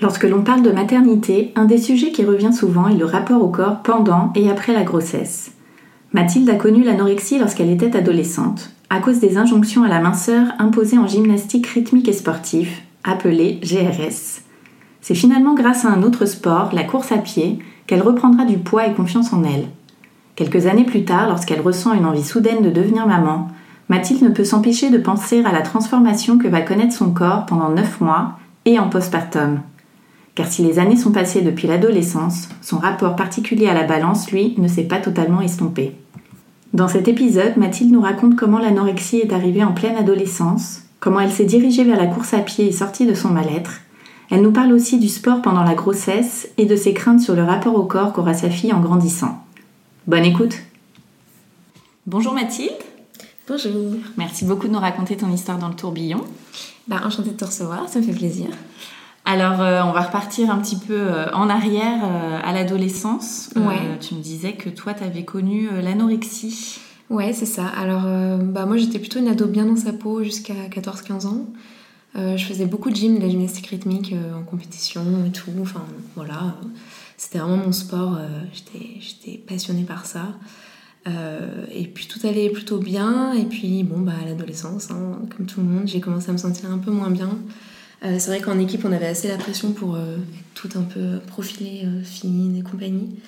Lorsque l'on parle de maternité, un des sujets qui revient souvent est le rapport au corps pendant et après la grossesse. Mathilde a connu l'anorexie lorsqu'elle était adolescente, à cause des injonctions à la minceur imposées en gymnastique rythmique et sportif, appelée GRS. C'est finalement grâce à un autre sport, la course à pied, qu'elle reprendra du poids et confiance en elle. Quelques années plus tard, lorsqu'elle ressent une envie soudaine de devenir maman, Mathilde ne peut s'empêcher de penser à la transformation que va connaître son corps pendant 9 mois et en postpartum. Car si les années sont passées depuis l'adolescence, son rapport particulier à la balance, lui, ne s'est pas totalement estompé. Dans cet épisode, Mathilde nous raconte comment l'anorexie est arrivée en pleine adolescence, comment elle s'est dirigée vers la course à pied et sortie de son mal-être. Elle nous parle aussi du sport pendant la grossesse et de ses craintes sur le rapport au corps qu'aura sa fille en grandissant. Bonne écoute Bonjour Mathilde, Bonjour. merci beaucoup de nous raconter ton histoire dans le tourbillon. Bah, enchantée de te recevoir, ça me fait plaisir. Alors, euh, on va repartir un petit peu euh, en arrière euh, à l'adolescence. Ouais. tu me disais que toi, tu avais connu l'anorexie. Ouais, c'est ça. Alors, bah, moi, j'étais plutôt une ado bien dans sa peau jusqu'à 14-15 ans. Je faisais beaucoup de gym, de la gymnastique rythmique en compétition et tout. Enfin, voilà. C'était vraiment mon sport. j'étais, passionnée par ça. Et puis tout allait plutôt bien. Et puis, bon, bah, à l'adolescence, hein, comme tout le monde, j'ai commencé à me sentir un peu moins bien. Euh, c'est vrai qu'en équipe, on avait assez la pression pour euh, tout un peu profilée, euh, fine et compagnie.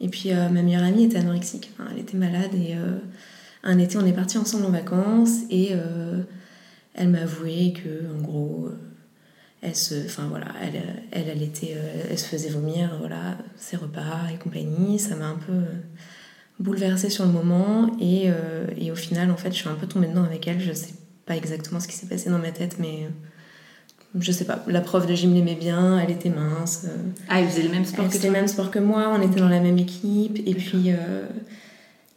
Et puis ma meilleure amie était anorexique. Elle était malade et un été, on est partis ensemble en vacances et elle m'a avoué que, en gros, elle se, enfin voilà, elle, elle, elle était, elle se faisait vomir, voilà, ses repas et compagnie. Ça m'a un peu bouleversée sur le moment et, et au final, en fait, je suis un peu tombée dedans avec elle. Je sais pas exactement ce qui s'est passé dans ma tête, mais je sais pas. La prof de gym l'aimait bien, elle était mince. euh, Ah, il faisait le même sport elle que faisait toi le même sport que moi, on était dans la même équipe, et puis, euh,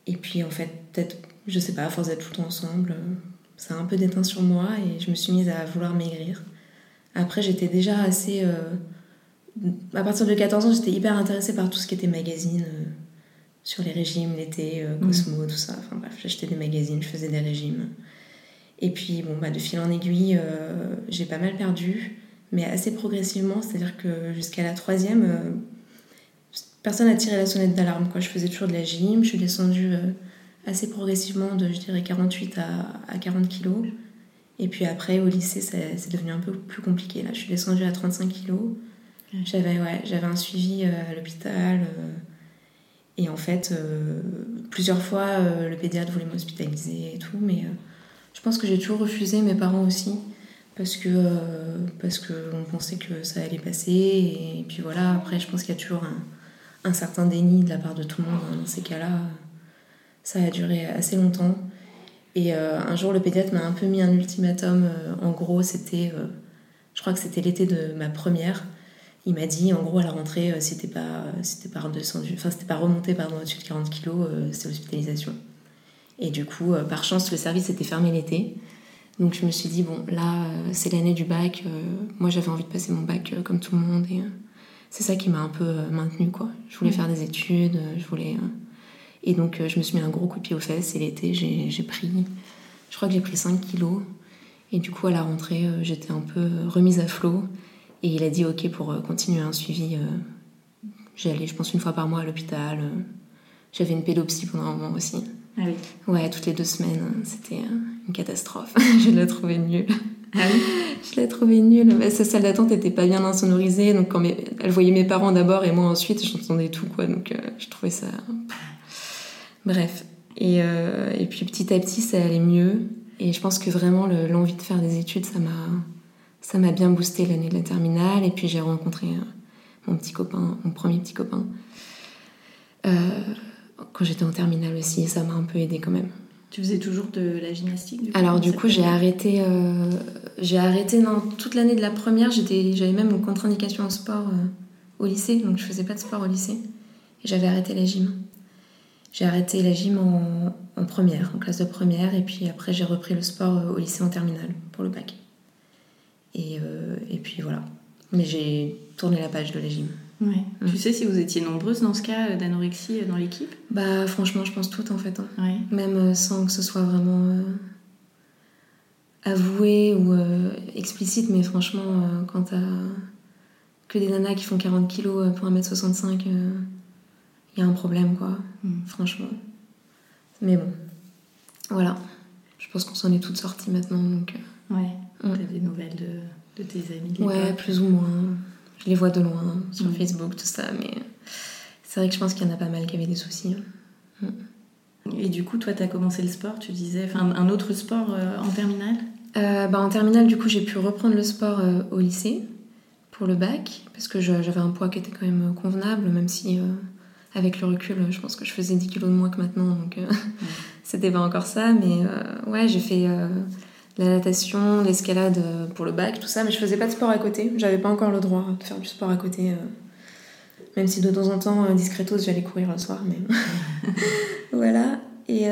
et puis en fait, peut-être, je sais pas, à force d'être tout le temps ensemble, euh, ça a un peu déteint sur moi et je me suis mise à vouloir maigrir. Après, j'étais déjà assez. euh, à partir de 14 ans, j'étais hyper intéressée par tout ce qui était magazine, euh, sur les régimes, l'été, euh, Cosmo, tout ça. Enfin bref, j'achetais des magazines, je faisais des régimes. Et puis, bon, bah, de fil en aiguille, euh, j'ai pas mal perdu, mais assez progressivement, c'est-à-dire que jusqu'à la troisième, euh, personne n'a tiré la sonnette d'alarme. Quoi. Je faisais toujours de la gym, je suis descendue euh, assez progressivement de, je dirais, 48 à, à 40 kilos. Et puis après, au lycée, c'est c'est devenu un peu plus compliqué. Là, je suis descendue à 35 kilos. J'avais ouais, j'avais un suivi à l'hôpital. et en fait, plusieurs fois, le pédiatre voulait m'hospitaliser et tout, mais je pense que j'ai toujours refusé, mes parents aussi, parce que euh, parce que on pensait que ça allait passer. Et, puis voilà, après, je pense qu'il y a toujours un, un certain déni de la part de tout le monde hein, dans ces cas-là. Ça a duré assez longtemps. Et euh, un jour, le pédiatre m'a un peu mis un ultimatum. euh, en gros, c'était, euh, je crois que c'était l'été de ma première. Il m'a dit, en gros, à la rentrée, si t'es pas, si pas pas remonté au-dessus de 40 kilos, c'est l'hospitalisation. Et du coup, euh, par chance, le service était fermé l'été. Donc je me suis dit, bon, là, euh, c'est l'année du bac. euh, moi, j'avais envie de passer mon bac comme tout le monde. Et c'est ça qui m'a un peu maintenue, quoi. Je voulais faire des études, je voulais... Et donc, je me suis mis un gros coup de pied aux fesses. Et l'été, j'ai pris... Je crois que j'ai pris 5 kilos. Et du coup, à la rentrée, j'étais un peu remise à flot. Et il a dit OK pour continuer un suivi. euh, J'y allais, je pense, une fois par mois à l'hôpital. J'avais une pédopsie pendant un moment aussi. Ah oui. Ouais, toutes les deux semaines. C'était euh, une catastrophe. je l'ai trouvé nulle. Ah oui Je l'ai trouvé nulle. Bah, Sa salle d'attente était pas bien insonorisée, donc quand mes- elle voyait mes parents d'abord et moi ensuite, j'entendais tout quoi. Donc euh, je trouvais ça. Bref. Et, euh, et puis petit à petit, ça allait mieux. Et je pense que vraiment le- l'envie de faire des études, ça m'a, ça m'a bien boosté l'année de la terminale. Et puis j'ai rencontré euh, mon petit copain, mon premier petit copain, euh, quand j'étais en terminale aussi. Ça m'a un peu aidé quand même. Tu faisais toujours de la gymnastique du coup, Alors du coup j'ai arrêté, euh, j'ai arrêté non, toute l'année de la première, j'avais même une contre-indication au sport euh, au lycée, donc je faisais pas de sport au lycée. Et j'avais arrêté la gym. J'ai arrêté la gym en, en première, en classe de première, et puis après j'ai repris le sport euh, au lycée en terminale pour le bac. Et, euh, et puis voilà. Mais j'ai tourné la page de la gym. Ouais. Tu sais si vous étiez nombreuses dans ce cas euh, d'anorexie euh, dans l'équipe? Bah franchement je pense tout en fait. hein. Ouais. même euh, sans que ce soit vraiment euh, avoué ou euh, explicite, mais franchement, euh, quand t'as que des nanas qui font 40 kilos pour 1m65, il y a un problème, quoi, Mm. franchement. Mais bon, voilà. Je pense qu'on s'en est toutes sorties maintenant, donc... euh, Ouais. T'as des nouvelles de, de tes amis de ouais, plus ou moins. Je les vois de loin, sur Mm. Facebook, tout ça, mais c'est vrai que je pense qu'il y en a pas mal qui avaient des soucis. hein. Et du coup, toi, t'as commencé le sport, tu disais, enfin un autre sport euh, en terminale? Euh, bah, en terminale, du coup, j'ai pu reprendre le sport euh, au lycée pour le bac, parce que j'avais un poids qui était quand même convenable, même si euh, avec le recul, je pense que je faisais 10 kilos de moins que maintenant, donc euh, c'était pas encore ça. Mais euh, ouais, j'ai fait euh, la natation, de l'escalade euh, pour le bac, tout ça, mais je faisais pas de sport à côté. J'avais pas encore le droit de faire du sport à côté. euh, même si de temps en temps, euh, discretos, j'allais courir le soir, mais voilà. Et,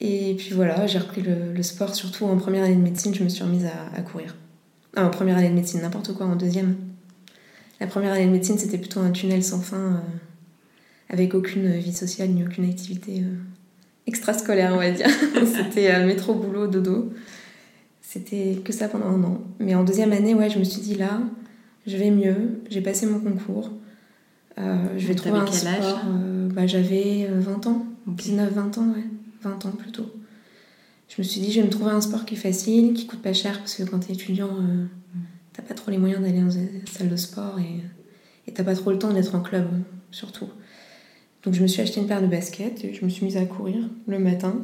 et puis voilà, j'ai repris le, sport, surtout en première année de médecine, je me suis remise à, courir. Ah, en première année de médecine, n'importe quoi, en deuxième. La première année de médecine, c'était plutôt un tunnel sans fin, avec aucune vie sociale ni aucune activité extrascolaire, on va dire. c'était euh, métro, boulot, dodo. C'était que ça pendant un an. Mais en deuxième année, ouais, je me suis dit là, je vais mieux, j'ai passé mon concours. Euh, je vais Donc, trouver un t'avais quel âge, sport. euh, bah, J'avais euh, 20 ans. Ok. 19-20 ans, ouais. 20 ans plutôt. Je me suis dit, je vais me trouver un sport qui est facile, qui coûte pas cher, parce que quand t'es étudiant, euh, t'as pas trop les moyens d'aller dans une salle de sport et et t'as pas trop le temps d'être en club, surtout. Donc je me suis acheté une paire de baskets et je me suis mise à courir le matin,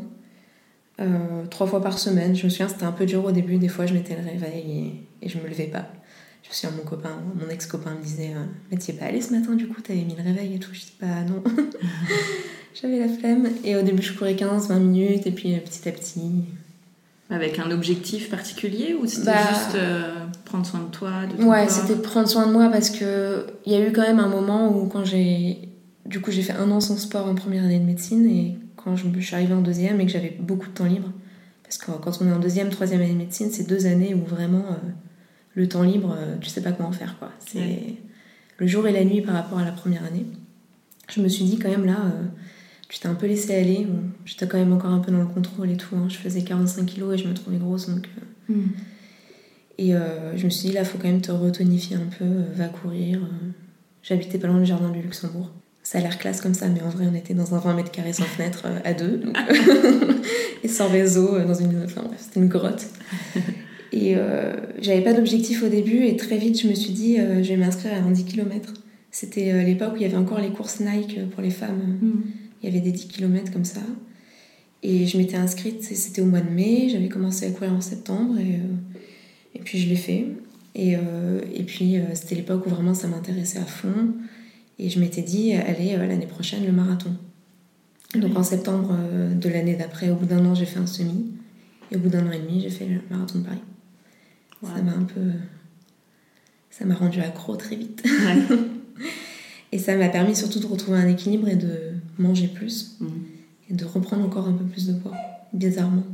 euh, trois fois par semaine. Je me souviens, c'était un peu dur au début, des fois je mettais le réveil et, et je me levais pas. Je me souviens, mon copain, mon ex-copain me disait euh, Mais t'y es pas allé ce matin du coup, t'avais mis le réveil et tout. Je dis Bah non. J'avais la flemme. Et au début, je courais 15-20 minutes, et puis euh, petit à petit. Avec un objectif particulier ou c'était Bah- juste euh, prendre soin de toi de ton Ouais, c'était prendre soin de moi parce que il y a eu quand même un moment où, quand j'ai. Du coup, j'ai fait un an sans sport en première année de médecine, et quand je, suis arrivée en deuxième et que j'avais beaucoup de temps libre. Parce que quand on est en deuxième, troisième année de médecine, c'est deux années où vraiment euh, le temps libre, euh, tu sais pas comment faire quoi. C'est Ouais. le jour et la nuit par rapport à la première année. Je me suis dit quand même là, euh, tu t'es un peu laissé aller. Bon, J'étais quand même encore un peu dans le contrôle et tout. hein. Je faisais 45 kilos et je me trouvais grosse donc. euh, Hmm. et je me suis dit, là, faut quand même te retonifier un peu, va courir. J'habitais pas loin du jardin du Luxembourg. Ça a l'air classe comme ça, mais en vrai, on était dans un 20 mètres carrés sans fenêtre euh, à deux. donc, et sans réseau, euh, dans une. Enfin bref, c'était une grotte. Et euh, j'avais pas d'objectif au début, et très vite, je me suis dit, euh, je vais m'inscrire à un 10 km. C'était l'époque où il y avait encore les courses Nike pour les femmes. Hmm. Il y avait des 10 km comme ça. Et je m'étais inscrite, et c'était au mois de mai, j'avais commencé à courir en septembre et, et puis je l'ai fait. Et, et puis c'était l'époque où vraiment ça m'intéressait à fond. Et je m'étais dit, allez, euh, l'année prochaine, le marathon. Donc Oui. en septembre euh, de l'année d'après, au bout d'un an, j'ai fait un semi. Et au bout d'un an et demi, j'ai fait le marathon de Paris. Ça m'a un peu. Ça m'a rendu accro très vite. Ouais. Et ça m'a permis surtout de retrouver un équilibre et de manger plus Hmm. et de reprendre encore un peu plus de poids, bizarrement.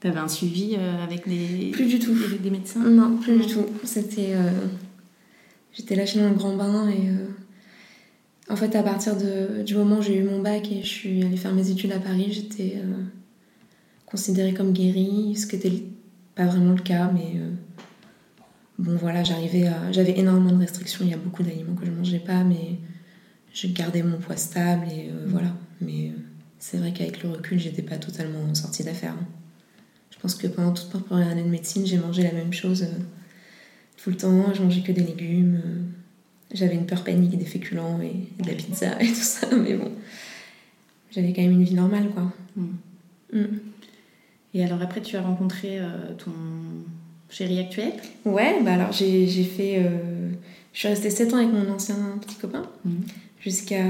T'avais un suivi euh, avec des, Plus du tout. des, des médecins? Non, plus du tout. C'était. euh, J'étais lâchée dans le grand bain et. euh, En fait, à partir du moment où j'ai eu mon bac et je suis allée faire mes études à Paris, j'étais euh, considérée comme guérie, ce qui n'était pas vraiment le cas, mais. euh, Bon, voilà, j'arrivais à. J'avais énormément de restrictions, il y a beaucoup d'aliments que je mangeais pas, mais je gardais mon poids stable et euh, voilà. Mais. c'est vrai qu'avec le recul, j'étais pas totalement sortie d'affaire. hein. Je pense que pendant toute ma première année de médecine, j'ai mangé la même chose tout le temps. Je mangeais que des légumes. J'avais une peur panique des féculents et, de la pizza et tout ça, mais bon. J'avais quand même une vie normale, quoi. Mm. Mm. Et alors après, tu as rencontré euh, ton chéri actuel? Ouais, bah alors j'ai fait. euh, je suis restée 7 ans avec mon ancien petit copain. Mhm. Jusqu'à.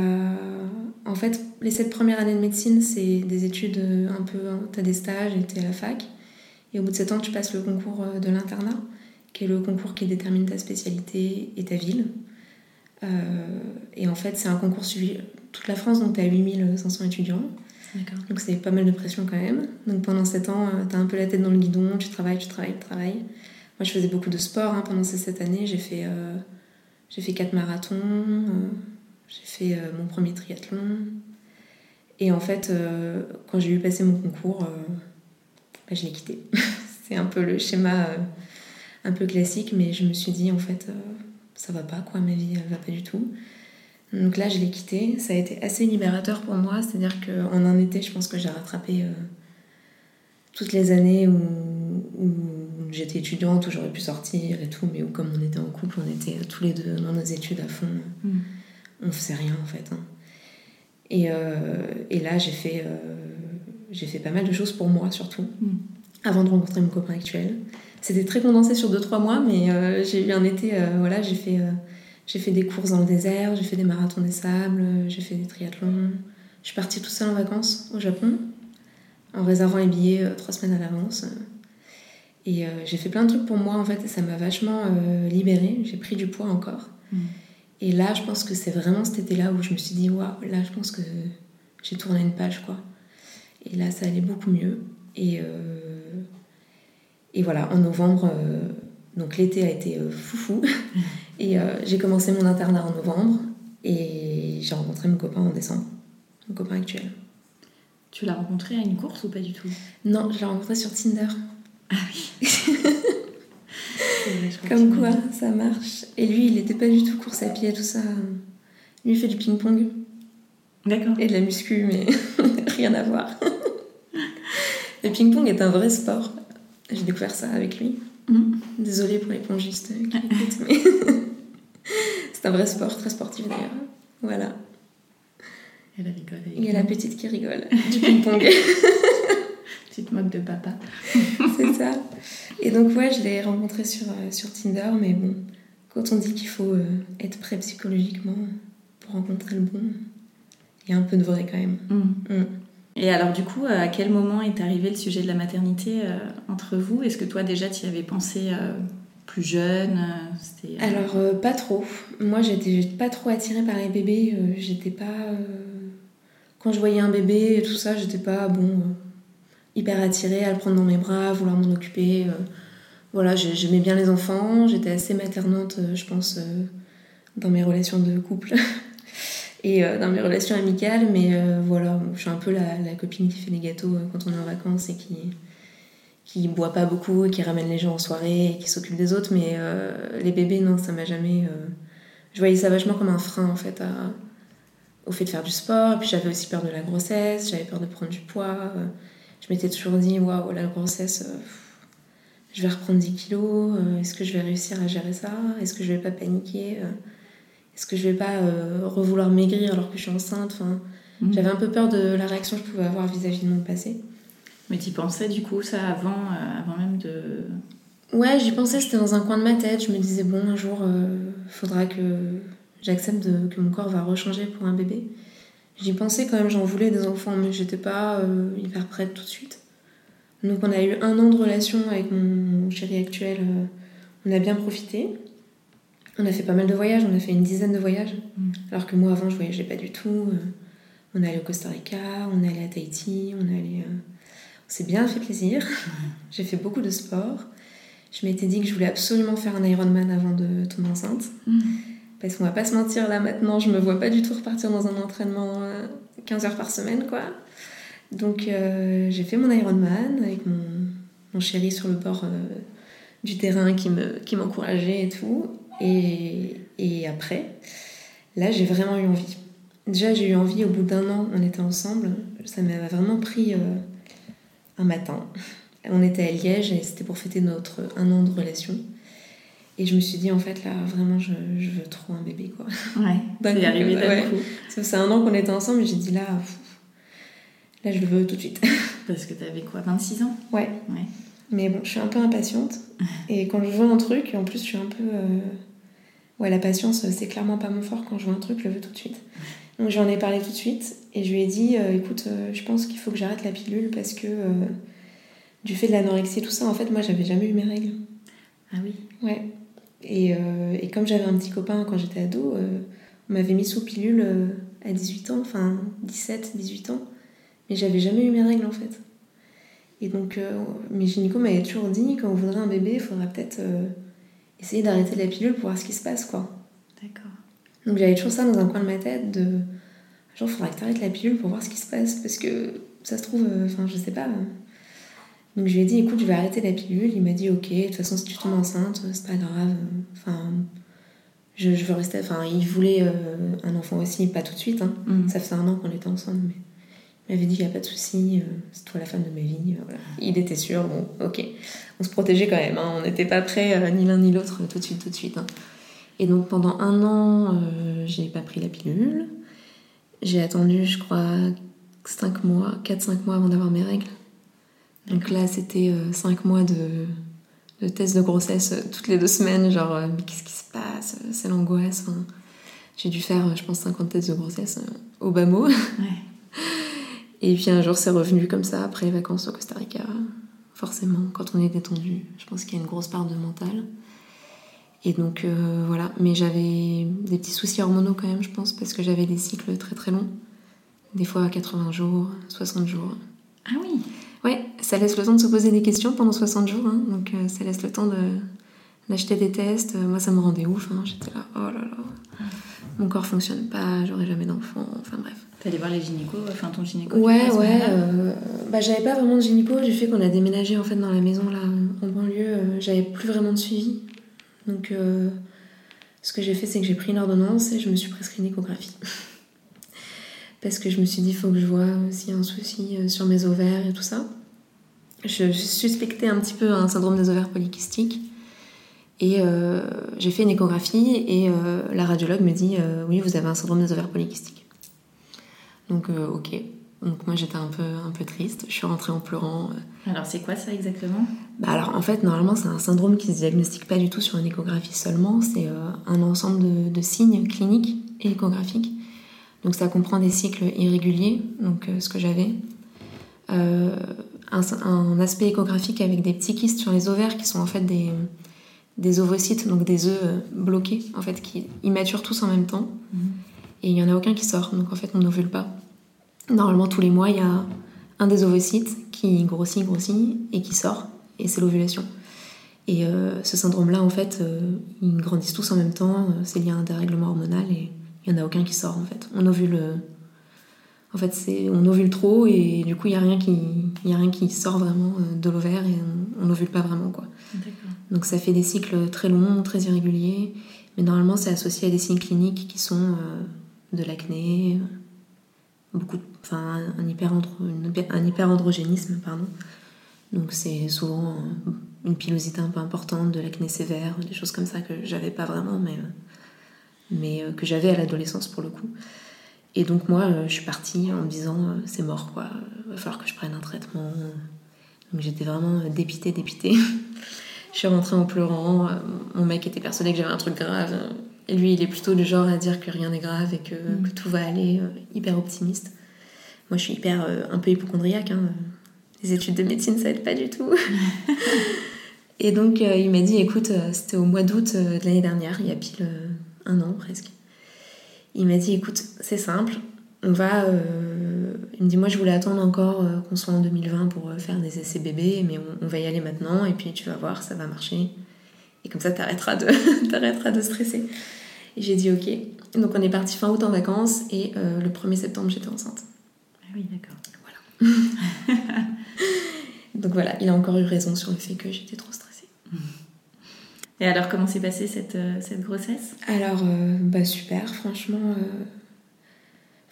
En fait, les 7 premières années de médecine, c'est des études euh, un peu. T'as des stages et t'es à la fac. Et au bout de 7 ans, tu passes le concours de l'internat, qui est le concours qui détermine ta spécialité et ta ville. Euh, et en fait, c'est un concours suivi toute la France, donc t'as 8500 étudiants. Donc c'est pas mal de pression quand même. Donc pendant 7 ans, euh, t'as un peu la tête dans le guidon, tu travailles, tu travailles, tu travailles. Moi je faisais beaucoup de sport hein, pendant ces 7 années. J'ai fait, euh, j'ai fait 4 marathons, euh, j'ai fait euh, mon premier triathlon. Et en fait, quand j'ai eu passé mon concours, bah, je l'ai quitté. c'est un peu le schéma un peu classique, mais je me suis dit en fait, ça va pas quoi, ma vie elle va pas du tout. Donc là, je l'ai quitté. Ça a été assez libérateur pour moi. C'est-à-dire qu'en un été, je pense que j'ai rattrapé euh, toutes les années où, où j'étais étudiante, où j'aurais pu sortir et tout, mais où comme on était en couple, on était tous les deux dans nos études à fond. Mm. On faisait rien en fait. hein. Et, euh, et là, j'ai fait, euh, j'ai fait pas mal de choses pour moi surtout, Mm. avant de rencontrer mon copain actuel. C'était très condensé sur 2-3 mois, mais euh, j'ai eu un été, euh, voilà, j'ai fait, euh, j'ai fait des courses dans le désert, j'ai fait des marathons des sables, j'ai fait des triathlons. Je suis partie toute seule en vacances au Japon, en réservant les billets euh, trois semaines à l'avance. Et j'ai fait plein de trucs pour moi en fait, et ça m'a vachement libérée. J'ai pris du poids encore. Mm. Et là, je pense que c'est vraiment cet été-là où je me suis dit, waouh, là, je pense que j'ai tourné une page, quoi. Et là, ça allait beaucoup mieux. Et, euh, et voilà, en novembre, euh, donc l'été a été euh, foufou. Et euh, j'ai commencé mon internat en novembre. Et j'ai rencontré mon copain en décembre, mon copain actuel. Tu l'as rencontré à une course ou pas du tout? Non, je l'ai rencontré sur Tinder. Ah oui. Vrai, Comme quoi, ça marche. Et lui, il n'était pas du tout course à pied, tout ça. Lui, il fait du ping-pong. D'accord. et de la muscu, mais rien à voir. Le ping-pong est un vrai sport. J'ai découvert ça avec lui. Mm. Désolée pour les pongistes qui écoutent, mais c'est un vrai sport, très sportif d'ailleurs. Voilà. Elle rigole Il y a la petite qui rigole du ping-pong, Tu te moques de papa. c'est ça. Et donc, ouais, je l'ai rencontré sur, euh, sur Tinder, mais bon, quand on dit qu'il faut euh, être prêt psychologiquement pour rencontrer le bon, il y a un peu de vrai quand même. Mm. Mm. Et alors du coup, à quel moment est arrivé le sujet de la maternité euh, entre vous? Est-ce que toi déjà tu y avais pensé euh, plus jeune euh, euh, Alors, euh, pas trop. Moi, j'étais pas trop attirée par les bébés. euh, j'étais pas. euh, Quand je voyais un bébé et tout ça, j'étais pas, bon, euh, hyper attirée à le prendre dans mes bras, à vouloir m'en occuper. euh. Voilà, j'ai- j'aimais bien les enfants. J'étais assez maternante, euh, je pense, euh, dans mes relations de couple et euh, dans mes relations amicales. Mais euh, voilà, je suis un peu la, copine qui fait des gâteaux euh, quand on est en vacances et qui qui boit pas beaucoup et qui ramène les gens en soirée et qui s'occupe des autres. Mais les bébés non ça m'a jamais je voyais ça vachement comme un frein en fait au fait de faire du sport. Puis j'avais aussi peur de la grossesse j'avais peur de prendre du poids je m'étais toujours dit waouh la grossesse je vais reprendre 10 kilos est-ce que je vais réussir à gérer ça? Est-ce que je vais pas paniquer est-ce que je vais pas euh, revouloir maigrir alors que je suis enceinte enfin, Mhm. j'avais un peu peur de la réaction que je pouvais avoir vis-à-vis de mon passé Mais tu pensais du coup ça avant, euh, avant même de... Ouais, j'y pensais, c'était dans un coin de ma tête. Je me disais, bon, un jour, euh, faudra que j'accepte de- que mon corps va rechanger pour un bébé. J'y pensais quand même, j'en voulais des enfants, mais j'étais pas euh, hyper prête tout de suite. Donc, on a eu un an de relation avec mon, mon chéri actuel. euh, on a bien profité. On a fait pas mal de voyages, on a fait une dizaine de voyages. Mm. Alors que moi, avant, je voyageais pas du tout. Euh, on est allé au Costa Rica, on est allé à Tahiti, on est allé. euh, On s'est bien fait plaisir. J'ai fait beaucoup de sport. Je m'étais dit que je voulais absolument faire un Ironman avant de tomber enceinte. Parce qu'on va pas se mentir, là maintenant, je me vois pas du tout repartir dans un entraînement euh, 15 heures par semaine, quoi. Donc euh, j'ai fait mon Ironman avec mon, mon chéri sur le bord euh, du terrain qui me qui m'encourageait et tout. Et, et après, là j'ai vraiment eu envie. déjà, j'ai eu envie, au bout d'un an, on était ensemble. Ça m'avait vraiment pris euh, un matin. On était à Liège et c'était pour fêter notre un an de relation. Et je me suis dit, en fait, là, vraiment, je, je veux trop un bébé, quoi. Ouais, D'un c'est arrivé d'un ouais. coup. Ça faisait un an qu'on était ensemble et j'ai dit, là, pff, là, je le veux tout de suite. Parce que t'avais quoi, 26 ans? Ouais. Ouais. Mais bon, je suis un peu impatiente. Et quand je veux un truc, en plus, je suis un peu. euh, Ouais, la patience, c'est clairement pas mon fort. Quand je veux un truc, je le veux tout de suite. Donc j'en ai parlé tout de suite. Et je lui ai dit euh, écoute, euh, je pense qu'il faut que j'arrête la pilule parce que du fait de l'anorexie et tout ça, en fait, moi, j'avais jamais eu mes règles. Ah oui. Ouais. Et, et comme j'avais un petit copain quand j'étais ado, on m'avait mis sous pilule à 18 ans, enfin 17, 18 ans. Mais j'avais jamais eu mes règles en fait. Et donc, euh, mes gynécos m'avaient toujours dit quand on voudrait un bébé, il faudrait peut-être euh, essayer d'arrêter la pilule pour voir ce qui se passe quoi. D'accord. Donc j'avais toujours ça dans un coin de ma tête de genre, faudrait que t'arrêtes la pilule pour voir ce qui se passe parce que ça se trouve, euh, enfin, je sais pas. euh. Donc je lui ai dit, écoute, je vais arrêter la pilule. Il m'a dit, ok, de toute façon, si tu tombes enceinte, euh, c'est pas grave. Enfin, je, je veux rester. Enfin, il voulait euh, un enfant aussi, pas tout de suite. Hein. Mhm. Ça faisait un an qu'on était ensemble, mais m'avait dit, il n'y a pas de souci, euh, c'est toi la femme de ma vie. euh, voilà. Il était sûr, bon, ok. On se protégeait quand même, hein. on n'était pas prêts, euh, ni l'un ni l'autre, tout de suite, tout de suite. hein. Et donc pendant un an, euh, j'ai pas pris la pilule. J'ai attendu, je crois, 5 mois, 4-5 mois avant d'avoir mes règles. Donc là, c'était 5 mois de, de tests de grossesse toutes les deux semaines, genre, mais qu'est-ce qui se passe C'est l'angoisse. Enfin, j'ai dû faire, je pense, 50 tests de grossesse au bas mot. Ouais. Et puis un jour, c'est revenu comme ça, après les vacances au Costa Rica. Forcément, quand on est détendu, je pense qu'il y a une grosse part de mental. Et donc euh, voilà, mais j'avais des petits soucis hormonaux quand même, je pense, parce que j'avais des cycles très très longs. Des fois à 80 jours, 60 jours. Ah oui. Ouais, ça laisse le temps de se poser des questions pendant 60 jours, hein, donc euh, ça laisse le temps de d'acheter des tests. Euh, Moi, ça me rendait ouf, hein, j'étais là, oh là là, mon corps fonctionne pas, j'aurai jamais d'enfant, enfin bref. T'allais voir les gynécos, enfin ton gynéco. Ouais, ouais. euh, bah, j'avais pas vraiment de gynéco du fait qu'on a déménagé en fait dans la maison là en banlieue. euh, j'avais plus vraiment de suivi. Donc, euh, ce que j'ai fait, c'est que j'ai pris une ordonnance et je me suis prescrit une échographie. Parce que je me suis dit, il faut que je vois s'il y a un souci sur mes ovaires et tout ça. Je, je suspectais un petit peu un syndrome des ovaires polykystiques. Et euh, j'ai fait une échographie et euh, la radiologue me dit euh, Oui, vous avez un syndrome des ovaires polykystiques. Donc, ok. Donc, moi, j'étais un peu, un peu triste. Je suis rentrée en pleurant. Alors c'est quoi ça exactement? Bah alors, en fait, normalement, c'est un syndrome qui se diagnostique pas du tout sur une échographie seulement. C'est un ensemble de, de signes cliniques et échographiques. Donc, ça comprend des cycles irréguliers, donc ce que j'avais. Un, un aspect échographique avec des petits kystes sur les ovaires qui sont en fait des, des ovocytes, donc des œufs euh, bloqués, en fait, qui immaturent tous en même temps. Et il n'y en a aucun qui sort, donc en fait, on n'ovule pas. Normalement, tous les mois, il y a un des ovocytes qui grossit, grossit et qui sort, et c'est l'ovulation. Et euh, ce syndrome-là, en fait, euh, ils grandissent tous en même temps, c'est lié à un dérèglement hormonal et il n'y en a aucun qui sort, en fait. On ovule. en fait, on ovule trop et du coup, il n'y a, rien qui- y a rien qui sort vraiment de l'ovaire et on- on n'ovule pas vraiment, quoi. D'accord. Donc ça fait des cycles très longs, très irréguliers, mais normalement c'est associé à des signes cliniques qui sont euh, de l'acné, beaucoup, enfin un, hyperandro- un hyperandrogénisme, pardon. Donc c'est souvent euh, une pilosité un peu importante, de l'acné sévère, des choses comme ça que j'avais pas vraiment, mais, mais euh, que j'avais à l'adolescence pour le coup. Et donc moi je suis partie en me disant c'est mort quoi, va falloir que je prenne un traitement. Donc j'étais vraiment dépitée, dépitée. Je suis rentrée en pleurant. euh, Mon mec était persuadé que j'avais un truc grave. Et lui, il est plutôt du genre à dire que rien n'est grave et que, que tout va aller, euh, hyper optimiste. Moi, je suis hyper euh, un peu hypochondriaque. hein. Les études de médecine, ça aide pas du tout. et donc, euh, il m'a dit écoute, euh, c'était au mois d'août euh, de l'année dernière, il y a pile euh, un an presque. Il m'a dit écoute, c'est simple, on va. euh, Il me dit moi, je voulais attendre encore euh, qu'on soit en 2020 pour euh, faire des essais bébés, mais on, on va y aller maintenant et puis tu vas voir, ça va marcher. Et comme ça, t'arrêteras de, t'arrêteras de stresser. Et j'ai dit ok. Donc on est parti fin août en vacances et euh, le 1er septembre, j'étais enceinte. Ah oui, d'accord. Donc voilà, il a encore eu raison sur le fait que j'étais trop stressée. Et alors comment s'est passée cette, cette grossesse? Alors, bah super, franchement.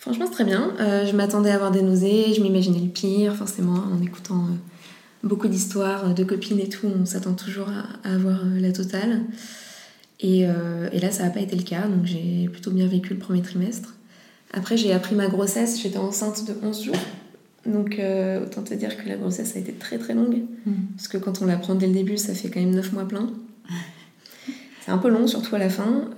Franchement, c'est très bien. Euh, je m'attendais à avoir des nausées, je m'imaginais le pire, forcément, en écoutant euh, beaucoup d'histoires de copines et tout, on s'attend toujours à, avoir euh, la totale. Et, et là, ça n'a pas été le cas, donc j'ai plutôt bien vécu le premier trimestre. Après, j'ai appris ma grossesse, j'étais enceinte de 11 jours. Donc, autant te dire que la grossesse a été très très longue. Mm. Parce que quand on l'apprend dès le début, ça fait quand même 9 mois plein. C'est un peu long, surtout à la fin.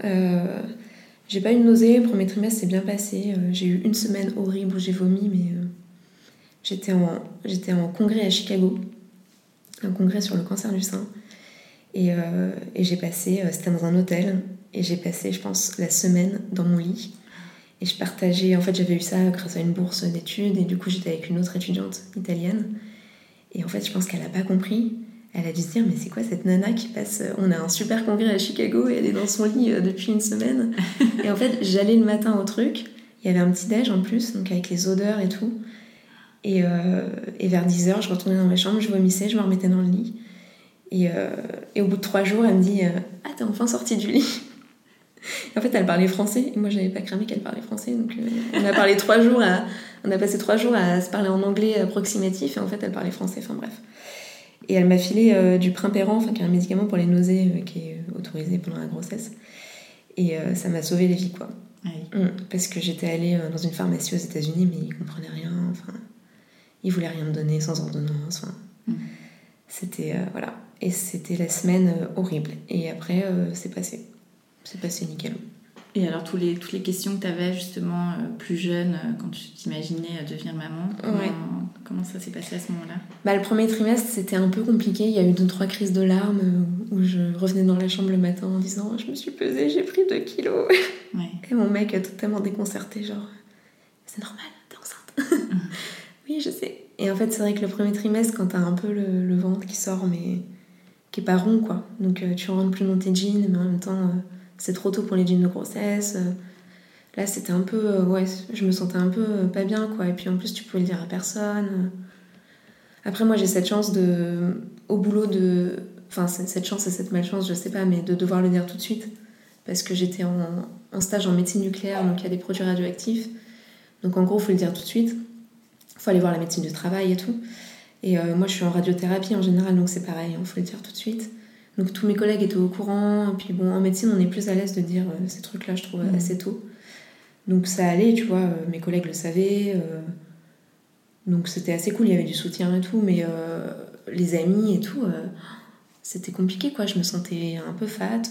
J'ai pas eu de nausée, le premier trimestre s'est bien passé. Euh, j'ai eu une semaine horrible où j'ai vomi, mais euh, j'étais en, en congrès à Chicago, un congrès sur le cancer du sein. Et, euh, et j'ai passé, c'était dans un hôtel, et j'ai passé, je pense, la semaine dans mon lit. Et je partageais, en fait, j'avais eu ça grâce à une bourse d'études, et du coup, j'étais avec une autre étudiante italienne. Et en fait, je pense qu'elle a pas compris elle a dû se dire mais c'est quoi cette nana qui passe on a un super congrès à Chicago et elle est dans son lit euh, depuis une semaine. Et en fait j'allais le matin au truc il y avait un petit déj en plus donc avec les odeurs et tout. Et, euh, et vers 10h je retournais dans ma chambre je vomissais je me remettais dans le lit. Et, euh, et au bout de trois jours elle me dit ah t'es enfin sortie du lit. En fait elle parlait français. Et moi j'avais pas cramé qu'elle parlait français donc on a parlé trois jours à, on a passé trois jours à se parler en anglais approximatif et en fait elle parlait français enfin bref et elle m'a filé euh, du primpéran, enfin, qui est un médicament pour les nausées euh, qui est euh, autorisé pendant la grossesse. Et ça m'a sauvé les vies, quoi. Ah Mm, parce que j'étais allée dans une pharmacie aux États-Unis, mais ils comprenaient rien. Enfin, ils voulaient rien me donner sans ordonnance. Enfin, Mm. C'était voilà. Et c'était la semaine horrible. Et après, c'est passé. C'est passé nickel. Et alors, tous les, toutes les questions que tu avais justement euh, plus jeune, euh, quand tu t'imaginais euh, devenir maman, comment, Ouais. comment ça s'est passé à ce moment-là? Bah, le premier trimestre, c'était un peu compliqué. Il y a eu deux, trois crises de larmes où je revenais dans la chambre le matin en disant Je me suis pesée, j'ai pris 2 kilos. Ouais. Et mon mec a totalement déconcerté, genre C'est normal, t'es enceinte. oui, je sais. Et en fait, c'est vrai que le premier trimestre, quand t'as un peu le, le ventre qui sort, mais qui est pas rond, quoi. Donc tu rentres plus dans tes jeans, mais en même temps, c'est trop tôt pour les jeans de grossesse. Euh, Là, c'était un peu. euh, ouais, je me sentais un peu euh, pas bien, quoi. Et puis en plus, tu pouvais le dire à personne. Après, moi, j'ai cette chance de. Au boulot de. Enfin, cette chance et cette malchance, je sais pas, mais de devoir le dire tout de suite. Parce que j'étais en, stage en médecine nucléaire, donc il y a des produits radioactifs. Donc en gros, il faut le dire tout de suite. Il faut aller voir la médecine du travail et tout. Et moi, je suis en radiothérapie en général, donc c'est pareil, il faut le dire tout de suite. Donc tous mes collègues étaient au courant. Et puis bon, en médecine, on est plus à l'aise de dire euh, ces trucs-là, je trouve, Mhm. assez tôt. Donc ça allait, tu vois, euh, mes collègues le savaient. euh, donc c'était assez cool, il y avait du soutien et tout, mais euh, les amis et tout, c'était compliqué, quoi. Je me sentais un peu fat,